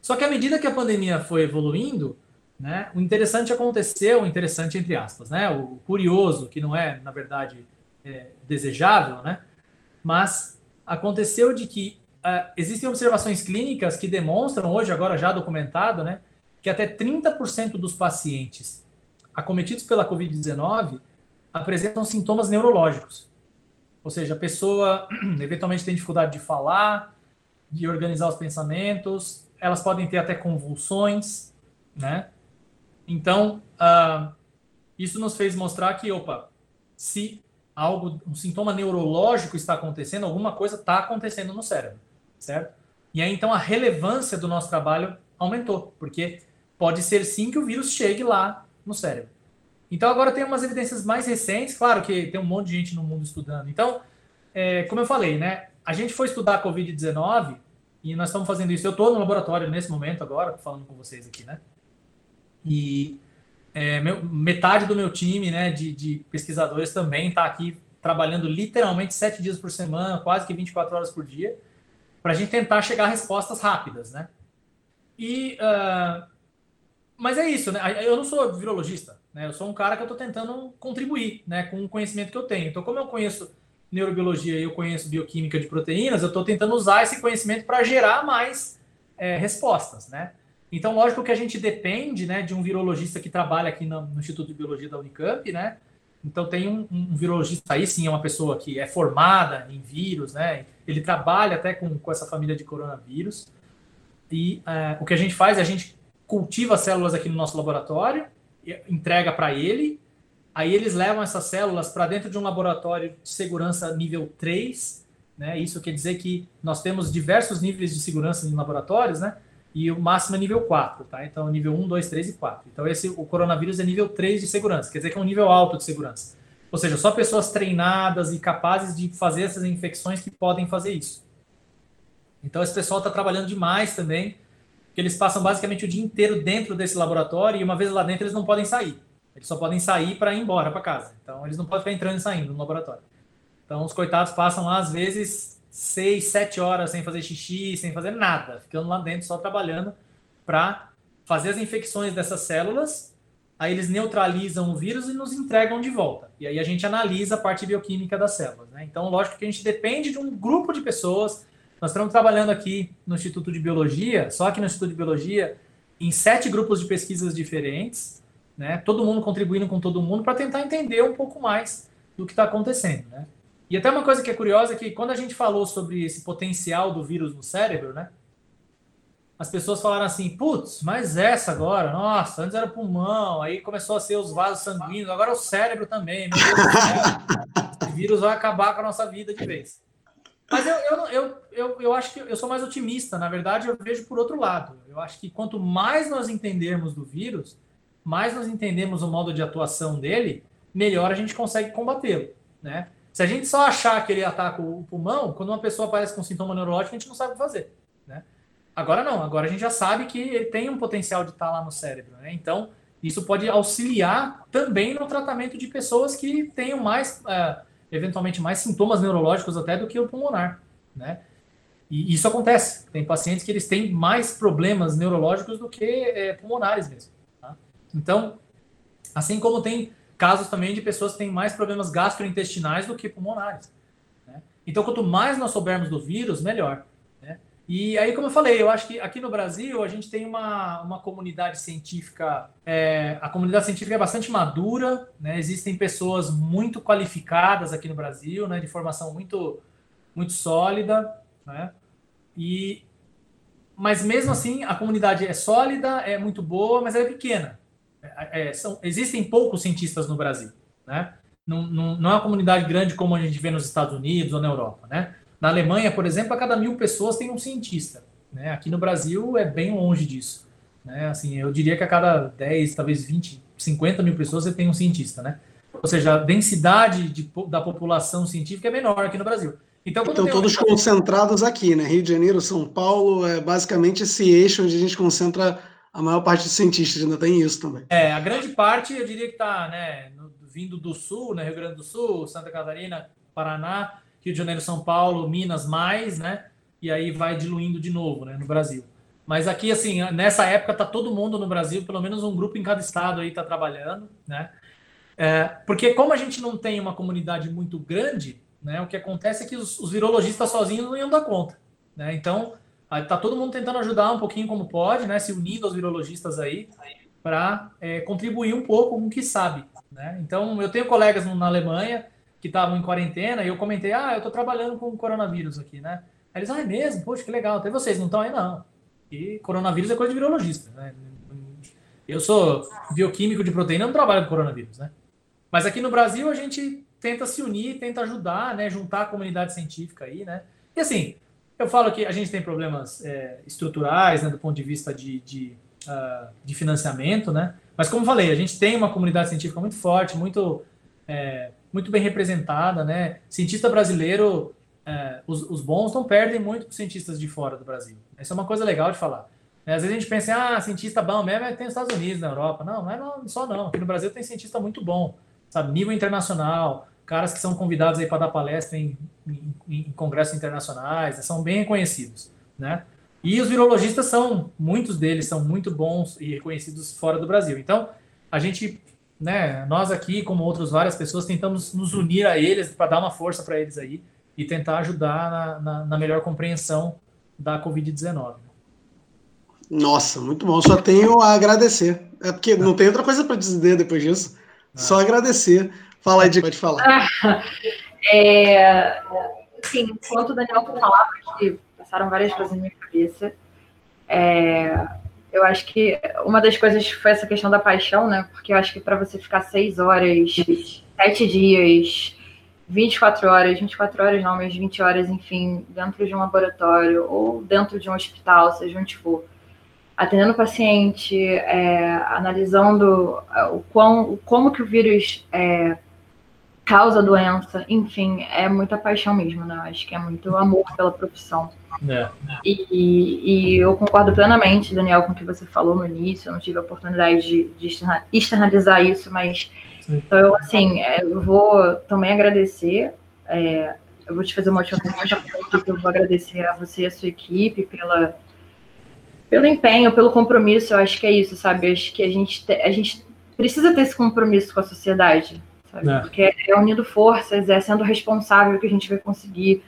Só que à medida que a pandemia foi evoluindo, né, o interessante aconteceu, o interessante entre aspas, né, o curioso, que não é, na verdade, é, desejável, né, mas aconteceu de que uh, existem observações clínicas que demonstram, hoje, agora já documentado, né, que até 30% dos pacientes acometidos pela Covid-19 apresentam sintomas neurológicos. Ou seja, a pessoa eventualmente tem dificuldade de falar, de organizar os pensamentos, elas podem ter até convulsões, né? Então, uh, isso nos fez mostrar que, opa, se algo, um sintoma neurológico está acontecendo, alguma coisa está acontecendo no cérebro, certo? E aí, então, a relevância do nosso trabalho aumentou, porque pode ser sim que o vírus chegue lá no cérebro. Então agora tem umas evidências mais recentes, claro que tem um monte de gente no mundo estudando. Então, é, como eu falei, né? A gente foi estudar a Covid-19 e nós estamos fazendo isso. Eu estou no laboratório nesse momento agora, falando com vocês aqui, né? E é, meu, metade do meu time, né, de, de pesquisadores também está aqui trabalhando literalmente sete dias por semana, quase que 24 horas por dia, para a gente tentar chegar a respostas rápidas, né? E uh, mas é isso, né? Eu não sou virologista, né? Eu sou um cara que eu estou tentando contribuir, né, com o conhecimento que eu tenho. Então, como eu conheço neurobiologia e eu conheço bioquímica de proteínas, eu estou tentando usar esse conhecimento para gerar mais é, respostas, né? Então, lógico que a gente depende, né, de um virologista que trabalha aqui no, no Instituto de Biologia da Unicamp, né? Então tem um, um, virologista aí, sim, é uma pessoa que é formada em vírus, né? Ele trabalha até com, com essa família de coronavírus. E é, o que a gente faz é a gente cultiva células aqui no nosso laboratório, entrega para ele, aí eles levam essas células para dentro de um laboratório de segurança nível 3, né? Isso quer dizer que nós temos diversos níveis de segurança em laboratórios, né? E o máximo é nível 4, tá? Então, nível 1, 2, 3 e 4. Então, esse, o coronavírus é nível 3 de segurança, quer dizer que é um nível alto de segurança. Ou seja, só pessoas treinadas e capazes de fazer essas infecções que podem fazer isso. Então, esse pessoal está trabalhando demais também que eles passam basicamente o dia inteiro dentro desse laboratório e uma vez lá dentro eles não podem sair. Eles só podem sair para ir embora para casa. Então eles não podem ficar entrando e saindo no laboratório. Então os coitados passam lá às vezes seis, sete horas sem fazer xixi, sem fazer nada, ficando lá dentro só trabalhando para fazer as infecções dessas células. Aí eles neutralizam o vírus e nos entregam de volta. E aí a gente analisa a parte bioquímica das células. Né? Então, lógico que a gente depende de um grupo de pessoas. Nós estamos trabalhando aqui no Instituto de Biologia, só que no Instituto de Biologia, em sete grupos de pesquisas diferentes, né? todo mundo contribuindo com todo mundo para tentar entender um pouco mais do que está acontecendo. Né? E até uma coisa que é curiosa é que quando a gente falou sobre esse potencial do vírus no cérebro, né? As pessoas falaram assim, putz, mas essa agora, nossa, antes era pulmão, aí começou a ser os vasos sanguíneos, agora é o cérebro também. Meu Deus do céu, esse vírus vai acabar com a nossa vida de vez. Mas eu, eu, eu, eu, eu acho que eu sou mais otimista, na verdade, eu vejo por outro lado. Eu acho que quanto mais nós entendermos do vírus, mais nós entendemos o modo de atuação dele, melhor a gente consegue combatê-lo, né? Se a gente só achar que ele ataca o pulmão, quando uma pessoa aparece com sintoma neurológico, a gente não sabe o que fazer. Né? Agora não, agora a gente já sabe que ele tem um potencial de estar lá no cérebro. Né? Então, isso pode auxiliar também no tratamento de pessoas que tenham mais, uh, eventualmente, mais sintomas neurológicos até do que o pulmonar. Né? E isso acontece. Tem pacientes que eles têm mais problemas neurológicos do que é, pulmonares mesmo. Tá? Então, assim como tem casos também de pessoas que têm mais problemas gastrointestinais do que pulmonares. Né? Então, quanto mais nós soubermos do vírus, melhor. E aí, como eu falei, eu acho que aqui no Brasil a gente tem uma, uma comunidade científica, é, a comunidade científica é bastante madura, né? existem pessoas muito qualificadas aqui no Brasil, né? de formação muito, muito sólida, né? e mas mesmo assim a comunidade é sólida, é muito boa, mas ela é pequena é, são, existem poucos cientistas no Brasil, né? Não, não, não, é uma comunidade grande como a gente vê nos Estados Unidos ou na Europa, né? Na Alemanha, por exemplo, a cada mil pessoas tem um cientista, né? Aqui no Brasil é bem longe disso, né? Assim, eu diria que a cada 10, talvez 20, 50 mil pessoas você tem um cientista, né? Ou seja, a densidade de, da população científica é menor aqui no Brasil. Então, então todos um... concentrados aqui, né? Rio de Janeiro, São Paulo, é basicamente esse eixo onde a gente concentra a maior parte dos cientistas ainda tem isso também. É, a grande parte eu diria que está né, vindo do sul, né, Rio Grande do Sul, Santa Catarina, Paraná, Rio de Janeiro, São Paulo, Minas mais, né? E aí vai diluindo de novo, né, no Brasil. Mas aqui, assim, nessa época tá todo mundo no Brasil, pelo menos um grupo em cada estado aí está trabalhando, né? É, porque como a gente não tem uma comunidade muito grande, né? O que acontece é que os, os virologistas sozinhos não iam dar conta, né? Então Está todo mundo tentando ajudar um pouquinho como pode, né? Se unindo aos virologistas aí para é, contribuir um pouco com o que sabe, né? Então, eu tenho colegas na Alemanha que estavam em quarentena e eu comentei, ah, eu estou trabalhando com coronavírus aqui, né? Aí eles, ah, é mesmo? Poxa, que legal. Até vocês não estão aí, não. E coronavírus é coisa de virologista, né? Eu sou bioquímico de proteína, não trabalho com coronavírus, né? Mas aqui no Brasil a gente tenta se unir, tenta ajudar, né? Juntar a comunidade científica aí, né? E assim, eu falo que a gente tem problemas é, estruturais, né, do ponto de vista de, de, uh, de, financiamento, né? Mas como falei, a gente tem uma comunidade científica muito forte, muito, é, muito bem representada, né? Cientista brasileiro, é, os, os, bons não perdem muito para cientistas de fora do Brasil. Isso é uma coisa legal de falar. Às vezes a gente pensa, ah, cientista bom mesmo é, tem nos Estados Unidos, na Europa. Não, não é não, só não. Aqui no Brasil tem cientista muito bom, sabe? Nível internacional, caras que são convidados aí para dar palestra em, em, em, congressos internacionais, são bem reconhecidos, né? E os virologistas são, muitos deles são muito bons e reconhecidos fora do Brasil. Então, a gente, né, nós aqui, como outras várias pessoas, tentamos nos unir a eles para dar uma força para eles aí e tentar ajudar na, na, na melhor compreensão da Covid-19. Nossa, muito bom. Só tenho a agradecer. É porque não tem outra coisa para dizer depois disso. Só agradecer. Fala aí, pode falar. é, sim, enquanto o Daniel falava, que passaram várias coisas na minha cabeça. É, eu acho que uma das coisas foi essa questão da paixão, né? Porque eu acho que para você ficar seis horas, sete dias, 24 horas, 24 horas não, mas 20 horas, enfim, dentro de um laboratório ou dentro de um hospital, seja onde for, atendendo o paciente, é, analisando o quão, como que o vírus é, causa doença, enfim, é muita paixão mesmo, né? Acho que é muito amor pela profissão. É. E, e, eu concordo plenamente, Daniel, com o que você falou no início. Eu não tive a oportunidade de, de externalizar isso, mas então eu, assim, é, eu vou também agradecer é, eu vou te fazer uma última pergunta, eu vou agradecer a você e a sua equipe pela, pelo empenho, pelo compromisso, eu acho que é isso, sabe? Eu acho que a gente, te, a gente precisa ter esse compromisso com a sociedade, sabe? É. Porque é unindo forças, é sendo responsável que a gente vai conseguir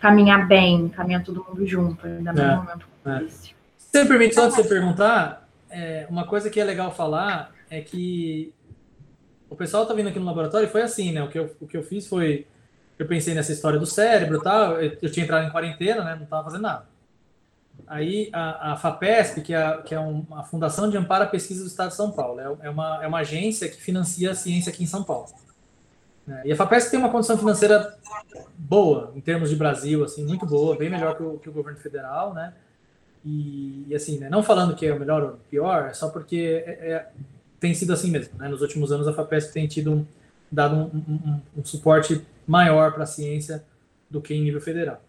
caminhar bem, caminhar todo mundo junto, ainda mais é. no momento como é. Se me permite só você perguntar, é, uma coisa que é legal falar é que o pessoal tá vindo aqui no laboratório e foi assim, né? O que eu, o que eu fiz foi. Eu pensei nessa história do cérebro e tal. Eu, eu tinha entrado em quarentena, né? Não tava fazendo nada. Aí a, a FAPESP, que é, que é uma Fundação de Amparo à Pesquisa do Estado de São Paulo, é, é, uma, é uma agência que financia a ciência aqui em São Paulo. Né? E a FAPESP tem uma condição financeira boa, em termos de Brasil, assim, muito boa, bem melhor que o, que o governo federal, né? E, e, assim, né, não falando que é o melhor ou pior, é só porque é, é, tem sido assim mesmo. Né? Nos últimos anos, a FAPESP tem tido dado um, um, um suporte maior para a ciência do que em nível federal.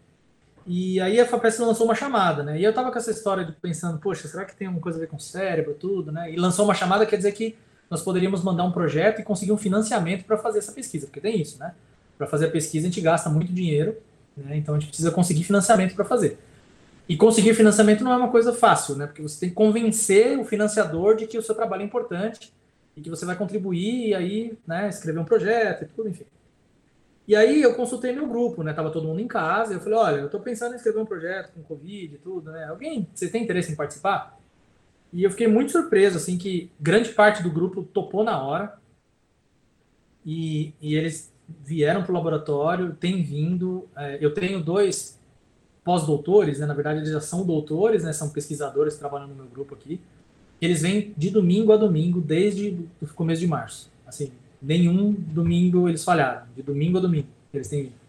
E aí a FAPESP lançou uma chamada, né? E eu tava com essa história de pensando, poxa, será que tem alguma coisa a ver com o cérebro, tudo, né? E lançou uma chamada, quer dizer que nós poderíamos mandar um projeto e conseguir um financiamento para fazer essa pesquisa, porque tem isso, né? Para fazer a pesquisa a gente gasta muito dinheiro, né? Então a gente precisa conseguir financiamento para fazer. E conseguir financiamento não é uma coisa fácil, né? Porque você tem que convencer o financiador de que o seu trabalho é importante e que você vai contribuir e aí, né, escrever um projeto e tudo, enfim. E aí eu consultei meu grupo, né? Tava todo mundo em casa, eu falei, olha, eu tô pensando em escrever um projeto com Covid e tudo, né? Alguém, você tem interesse em participar? E eu fiquei muito surpreso, assim, que grande parte do grupo topou na hora. E, e eles vieram para o laboratório, têm vindo. É, eu tenho dois pós-doutores, né? Na verdade, eles já são doutores, né? São pesquisadores trabalhando no meu grupo aqui. Eles vêm de domingo a domingo desde o começo de março. Assim, nenhum domingo eles falharam. De domingo a domingo eles têm vindo.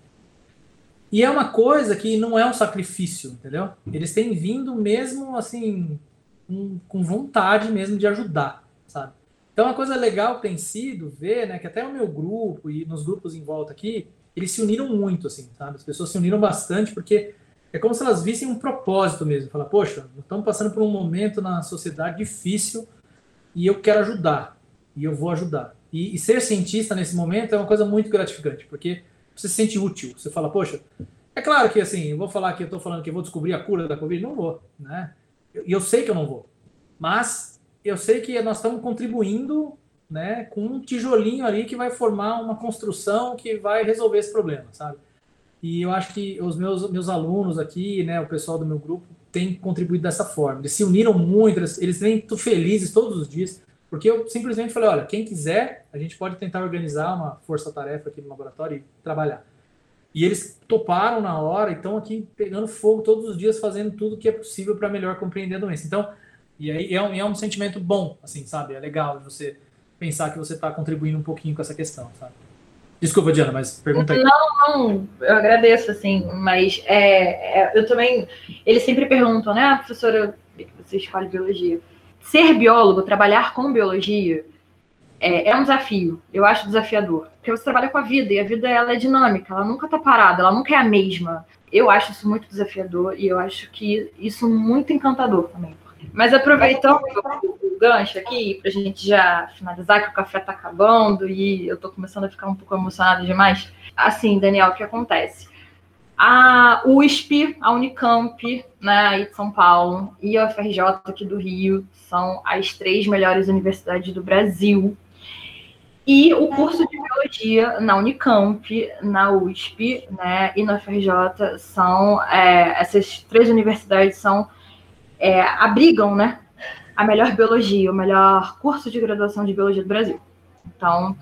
E é uma coisa que não é um sacrifício, entendeu? Eles têm vindo mesmo, assim, com, com vontade mesmo de ajudar, sabe? Então, uma coisa legal tem sido ver, né, que até o meu grupo e nos grupos em volta aqui, eles se uniram muito, assim, sabe? As pessoas se uniram bastante porque é como se elas vissem um propósito mesmo. Falar, poxa, estamos passando por um momento na sociedade difícil e eu quero ajudar. E eu vou ajudar. E, e, ser cientista nesse momento é uma coisa muito gratificante, porque você se sente útil. Você fala, poxa, é claro que assim, eu vou falar que eu estou falando que eu vou descobrir a cura da Covid. Não vou, né? E eu, sei que eu não vou. Mas eu sei que nós estamos contribuindo né, com um tijolinho ali que vai formar uma construção que vai resolver esse problema, sabe? E eu acho que os meus, meus alunos aqui, né, o pessoal do meu grupo, tem contribuído dessa forma. Eles se uniram muito, eles, eles vêm felizes todos os dias, porque eu simplesmente falei, olha, quem quiser, a gente pode tentar organizar uma força-tarefa aqui no laboratório e trabalhar. E eles toparam na hora, estão aqui pegando fogo todos os dias, fazendo tudo que é possível para melhor compreender a doença. Então, e aí é um, é um sentimento bom, assim, sabe? É legal você pensar que você está contribuindo um pouquinho com essa questão, sabe? Desculpa, Diana, mas pergunta aí. Não, não, eu agradeço, assim, mas é, é, eu também. Eles sempre perguntam, né, ah, professora, você escolhe biologia. Ser biólogo, trabalhar com biologia, é, é, um desafio. Eu acho desafiador. Porque você trabalha com a vida, e a vida ela é dinâmica, ela nunca está parada, ela nunca é a mesma. Eu acho isso muito desafiador e eu acho que isso muito encantador também. Mas aproveitando o gancho aqui, para a gente já finalizar, que o café está acabando e eu estou começando a ficar um pouco emocionada demais. Assim, Daniel, o que acontece? A USP, a Unicamp, né, aí de São Paulo, e a UFRJ aqui do Rio são as três melhores universidades do Brasil. E o curso de biologia na Unicamp, na USP, né, e na UFRJ são é, essas três universidades são é, abrigam, né, a melhor biologia, o melhor curso de graduação de biologia do Brasil. Então,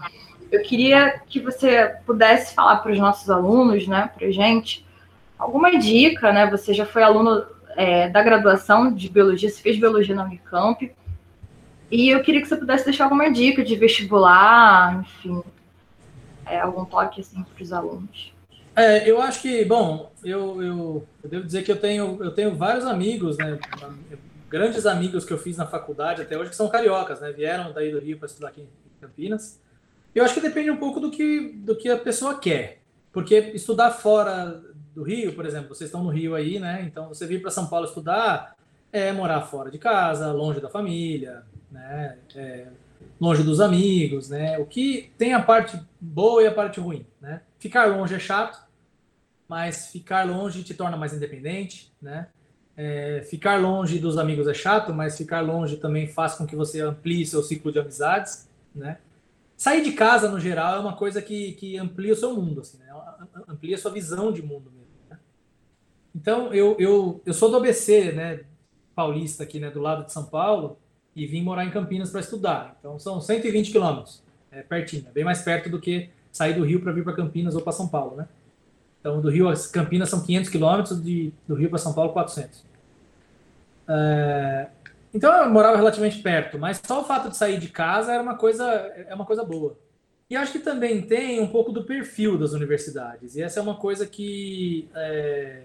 eu queria que você pudesse falar para os nossos alunos, né, para gente, alguma dica, né? Você já foi aluno é, da graduação de biologia, você fez biologia na Unicamp, e eu queria que você pudesse deixar alguma dica de vestibular, enfim, é, algum toque assim para os alunos. É, eu acho que, bom, eu, eu, eu, devo dizer que eu tenho, eu tenho vários amigos, né, grandes amigos que eu fiz na faculdade até hoje, que são cariocas, né, vieram daí do Rio para estudar aqui em Campinas. Eu acho que depende um pouco do que, do que a pessoa quer, porque estudar fora do Rio, por exemplo, vocês estão no Rio aí, né, então você vir para São Paulo estudar é morar fora de casa, longe da família, né, é, longe dos amigos, né, o que tem a parte boa e a parte ruim, né. Ficar longe é chato, mas ficar longe te torna mais independente, né? É, ficar longe dos amigos é chato, mas ficar longe também faz com que você amplie seu ciclo de amizades, né? Sair de casa, no geral, é uma coisa que, que amplia o seu mundo, assim, né? amplia a sua visão de mundo mesmo. Né? Então, eu, eu, eu sou do ABC, né? Paulista, aqui, né? Do lado de São Paulo, e vim morar em Campinas para estudar. Então, são 120 quilômetros, é pertinho, é bem mais perto do que sair do Rio para vir para Campinas ou para São Paulo, né? Então, do Rio a Campinas são 500 quilômetros, do Rio para São Paulo, 400. É, então, eu morava relativamente perto, mas só o fato de sair de casa era uma coisa, é uma coisa boa. E acho que também tem um pouco do perfil das universidades. E essa é uma coisa que é,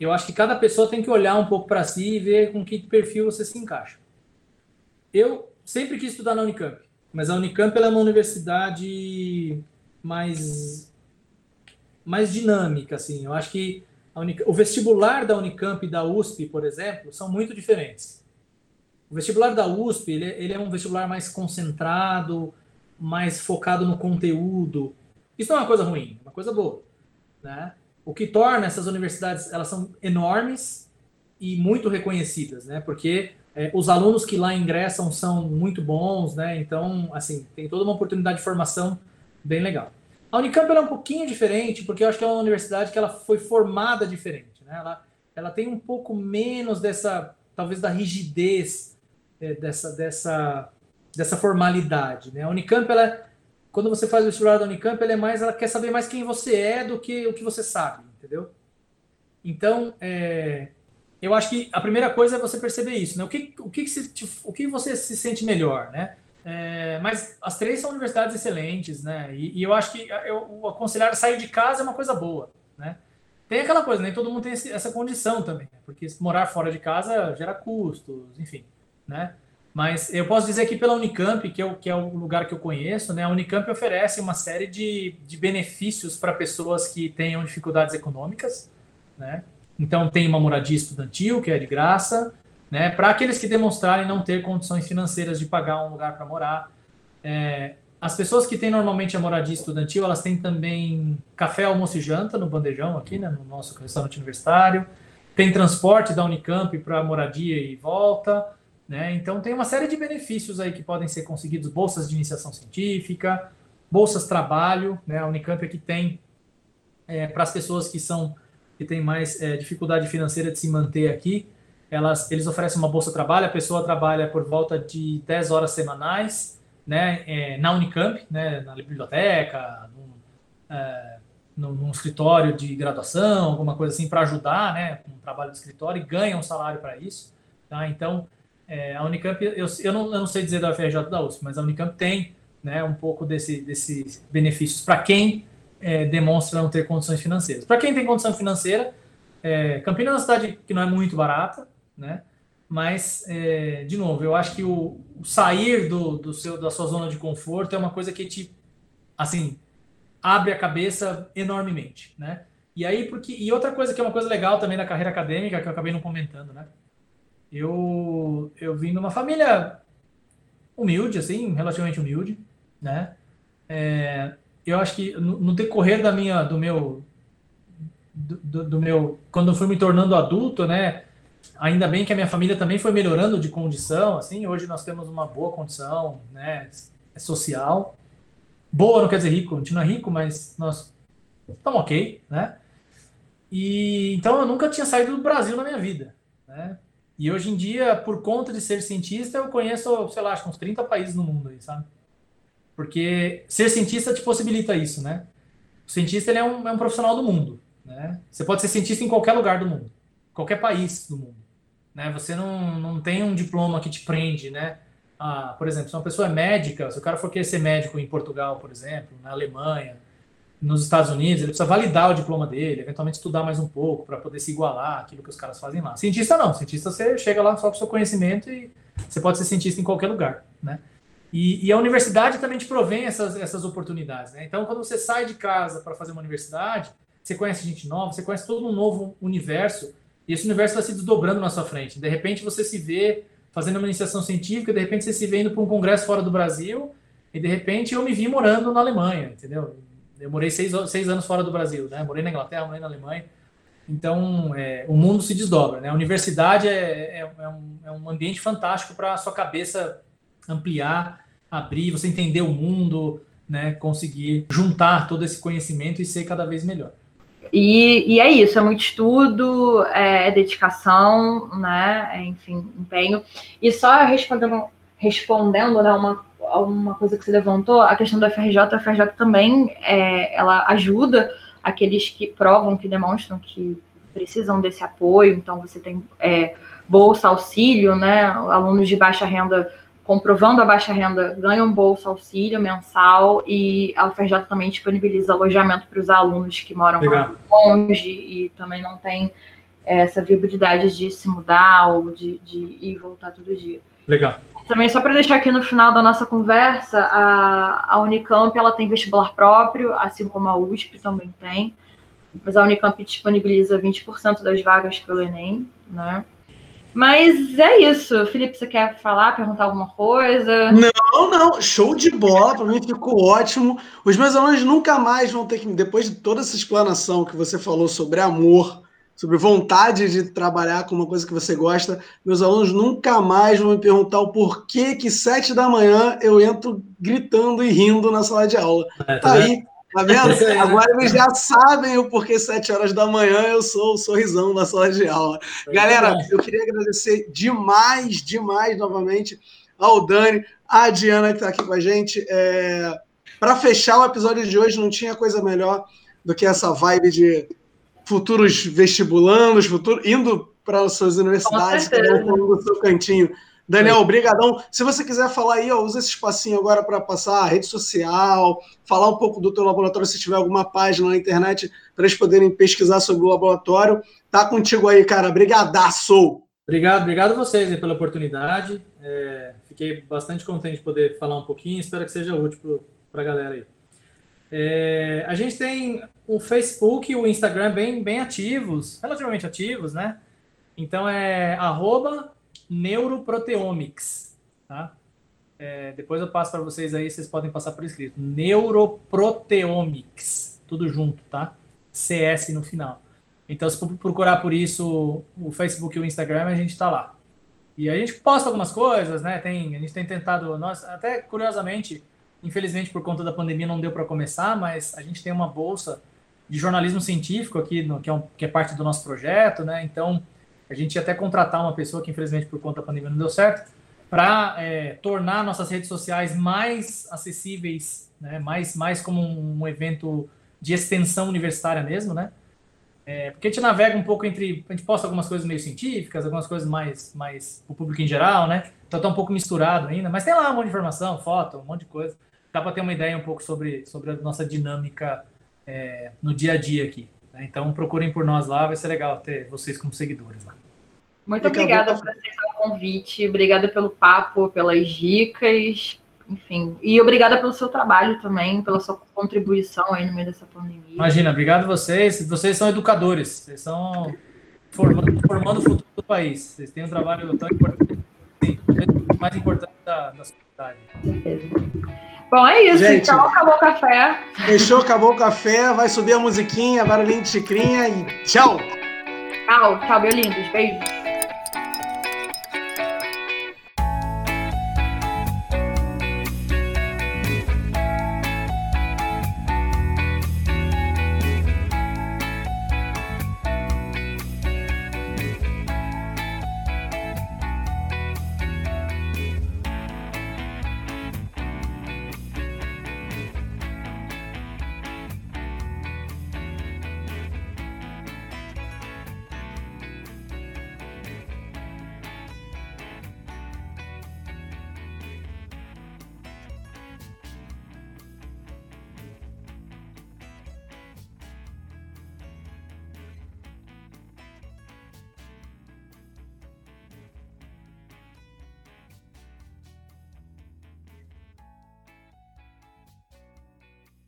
eu acho que cada pessoa tem que olhar um pouco para si e ver com que perfil você se encaixa. Eu sempre quis estudar na Unicamp, mas a Unicamp é uma universidade mais mais dinâmica, assim. Eu acho que Unicamp, o vestibular da Unicamp e da USP, por exemplo, são muito diferentes. O vestibular da USP ele, é, ele é um vestibular mais concentrado, mais focado no conteúdo. Isso não é uma coisa ruim, é uma coisa boa, né? O que torna essas universidades, elas são enormes e muito reconhecidas, né? Porque é, os alunos que lá ingressam são muito bons, né? Então, assim, tem toda uma oportunidade de formação bem legal. A Unicamp é um pouquinho diferente, porque eu acho que é uma universidade que ela foi formada diferente. Né? Ela, ela tem um pouco menos dessa, talvez, da rigidez é, dessa, dessa, dessa formalidade. Né? A Unicamp, ela, quando você faz o vestibular da Unicamp, ela, é mais, ela quer saber mais quem você é do que o que você sabe, entendeu? Então, é, eu acho que a primeira coisa é você perceber isso. Né? O, que, o, que, se, o que você se sente melhor, né? É, mas as três são universidades excelentes, né? E, e eu acho que eu, o aconselhar sair de casa é uma coisa boa, né? Tem aquela coisa, nem todo mundo tem esse, essa condição também, né? porque morar fora de casa gera custos, enfim, né? Mas eu posso dizer que pela Unicamp, que é que é o lugar que eu conheço, né? A Unicamp oferece uma série de, de benefícios para pessoas que tenham dificuldades econômicas, né? Então tem uma moradia estudantil, que é de graça, né, para aqueles que demonstrarem não ter condições financeiras de pagar um lugar para morar. É, as pessoas que têm normalmente a moradia estudantil, elas têm também café, almoço e janta no bandejão aqui, né, no nosso restaurante universitário. Tem transporte da Unicamp para moradia e volta. Né? Então tem uma série de benefícios aí que podem ser conseguidos, bolsas de iniciação científica, bolsas trabalho, né? A Unicamp aqui tem é, para as pessoas que são que têm mais é, dificuldade financeira de se manter aqui, elas, eles oferecem uma bolsa trabalho, a pessoa trabalha por volta de 10 horas semanais, né, é, na Unicamp, né, na biblioteca, num, é, num, num, escritório de graduação, alguma coisa assim, para ajudar, né, um trabalho de escritório e ganha um salário para isso, tá? Então, é, a Unicamp, eu, eu, não, eu não sei dizer da UFRJ da USP, mas a Unicamp tem, né, um pouco desse, desses benefícios para quem é, demonstra não ter condições financeiras. Para quem tem condição financeira, é, Campinas é uma cidade que não é muito barata, né? Mas, é, de novo, eu acho que o, o sair do, do seu, da sua zona de conforto é uma coisa que te, assim, abre a cabeça enormemente, né? E aí, porque. E outra coisa que é uma coisa legal também da carreira acadêmica, que eu acabei não comentando, né? Eu, eu vim de uma família humilde, assim, relativamente humilde, né? É, eu acho que no, no, decorrer da minha, do meu, do, do, meu, quando eu fui me tornando adulto, né? Ainda bem que a minha família também foi melhorando de condição, assim, hoje nós temos uma boa condição, né, social. Boa não quer dizer rico, a gente não é rico, mas nós estamos ok, né? E então eu nunca tinha saído do Brasil na minha vida, né? E hoje em dia, por conta de ser cientista, eu conheço, sei lá, acho uns 30 países no mundo aí, sabe? Porque ser cientista te possibilita isso, né? O cientista ele é, um, é um profissional do mundo, né? Você pode ser cientista em qualquer lugar do mundo, qualquer país do mundo. Né? Você não, não tem um diploma que te prende, né? Ah, por exemplo, se uma pessoa é médica, se o cara for querer ser médico em Portugal, por exemplo, na Alemanha, nos Estados Unidos, ele precisa validar o diploma dele, eventualmente estudar mais um pouco para poder se igualar àquilo que os caras fazem lá. Cientista não, cientista você chega lá só com seu conhecimento e você pode ser cientista em qualquer lugar, né? E, e a universidade também te provém essas, essas oportunidades, né? Então, quando você sai de casa para fazer uma universidade, você conhece gente nova, você conhece todo um novo universo e esse universo vai se desdobrando na sua frente. De repente você se vê fazendo uma iniciação científica, de repente você se vê indo para um congresso fora do Brasil, e de repente eu me vi morando na Alemanha, entendeu? eu morei seis, seis anos fora do Brasil, né? Morei na Inglaterra, morei na Alemanha. Então, é, o mundo se desdobra, né? A universidade é, é, é um, é um ambiente fantástico para a sua cabeça ampliar, abrir, você entender o mundo, né? Conseguir juntar todo esse conhecimento e ser cada vez melhor. E, e, é isso, é muito estudo, é, é dedicação, né? É, enfim, empenho. E só respondendo, respondendo né, uma, uma coisa que você levantou, a questão da FRJ, a FRJ também é, ela ajuda aqueles que provam, que demonstram que precisam desse apoio, então você tem é, bolsa, auxílio, né? Alunos de baixa renda comprovando a baixa renda ganham bolsa auxílio mensal e a UFRJ também disponibiliza alojamento para os alunos que moram longe e também não tem é, essa viabilidade de se mudar ou de, de ir e voltar todo dia. Legal. Também só para deixar aqui no final da nossa conversa, a, a Unicamp ela tem vestibular próprio, assim como a USP também tem, mas a Unicamp disponibiliza 20% das vagas pelo Enem, né? Mas é isso. Felipe, você quer falar, perguntar alguma coisa? Não, não. Show de bola. Para mim ficou ótimo. Os meus alunos nunca mais vão ter que, depois de toda essa explanação que você falou sobre amor, sobre vontade de trabalhar com uma coisa que você gosta, meus alunos nunca mais vão me perguntar o porquê que sete da manhã eu entro gritando e rindo na sala de aula. É, tá, tá aí. Tá vendo? Agora eles já sabem o porquê sete horas da manhã eu sou o sorrisão da sala de aula. Galera, eu queria agradecer demais, demais novamente ao Dani, a Diana que está aqui com a gente. É... Para fechar o episódio de hoje, não tinha coisa melhor do que essa vibe de futuros vestibulandos, futuro, indo para as suas universidades, cada um no seu cantinho. Daniel, obrigadão. Se você quiser falar aí, ó, usa esse espacinho agora para passar a rede social, falar um pouco do teu laboratório, se tiver alguma página na internet para eles poderem pesquisar sobre o laboratório. Tá contigo aí, cara. Brigadaço! Obrigado, obrigado a vocês pela oportunidade. É, fiquei bastante contente de poder falar um pouquinho. Espero que seja útil para a galera aí. É, a gente tem o Facebook e o Instagram bem, bem ativos, relativamente ativos, né? Então é arroba Neuroproteomics, tá? É, depois eu passo para vocês aí, vocês podem passar por escrito. Neuroproteomics, tudo junto, tá? CS no final. Então, se procurar por isso o Facebook e o Instagram, a gente está lá. E a gente posta algumas coisas, né? Tem, a gente tem tentado, nós, até curiosamente, infelizmente por conta da pandemia não deu para começar, mas a gente tem uma bolsa de jornalismo científico aqui, no, que, é um, que é parte do nosso projeto, né? Então, a gente ia até contratar uma pessoa que, infelizmente, por conta da pandemia não deu certo, para é, tornar nossas redes sociais mais acessíveis, né, mais, mais como um, evento de extensão universitária mesmo, né? É, porque a gente navega um pouco entre. A gente posta algumas coisas meio científicas, algumas coisas mais, mais o público em geral, né? Então tá um pouco misturado ainda, mas tem lá um monte de informação, foto, um monte de coisa. Dá para ter uma ideia um pouco sobre, sobre a nossa dinâmica é, no dia a dia aqui. Né? Então procurem por nós lá, vai ser legal ter vocês como seguidores lá. Muito obrigada por aceitar o convite, obrigada pelo papo, pelas dicas, enfim. E obrigada pelo seu trabalho também, pela sua contribuição aí no meio dessa pandemia. Imagina, obrigado a vocês. Vocês são educadores, vocês estão formando, formando o futuro do país. Vocês têm um trabalho tão importante, mais importante da, da sociedade. Com certeza. Bom, é isso. Gente, então, acabou o café. Fechou, acabou o café. Vai subir a musiquinha, barulhinho de xicrinha e tchau. Tchau, tchau, meu lindos. Beijos.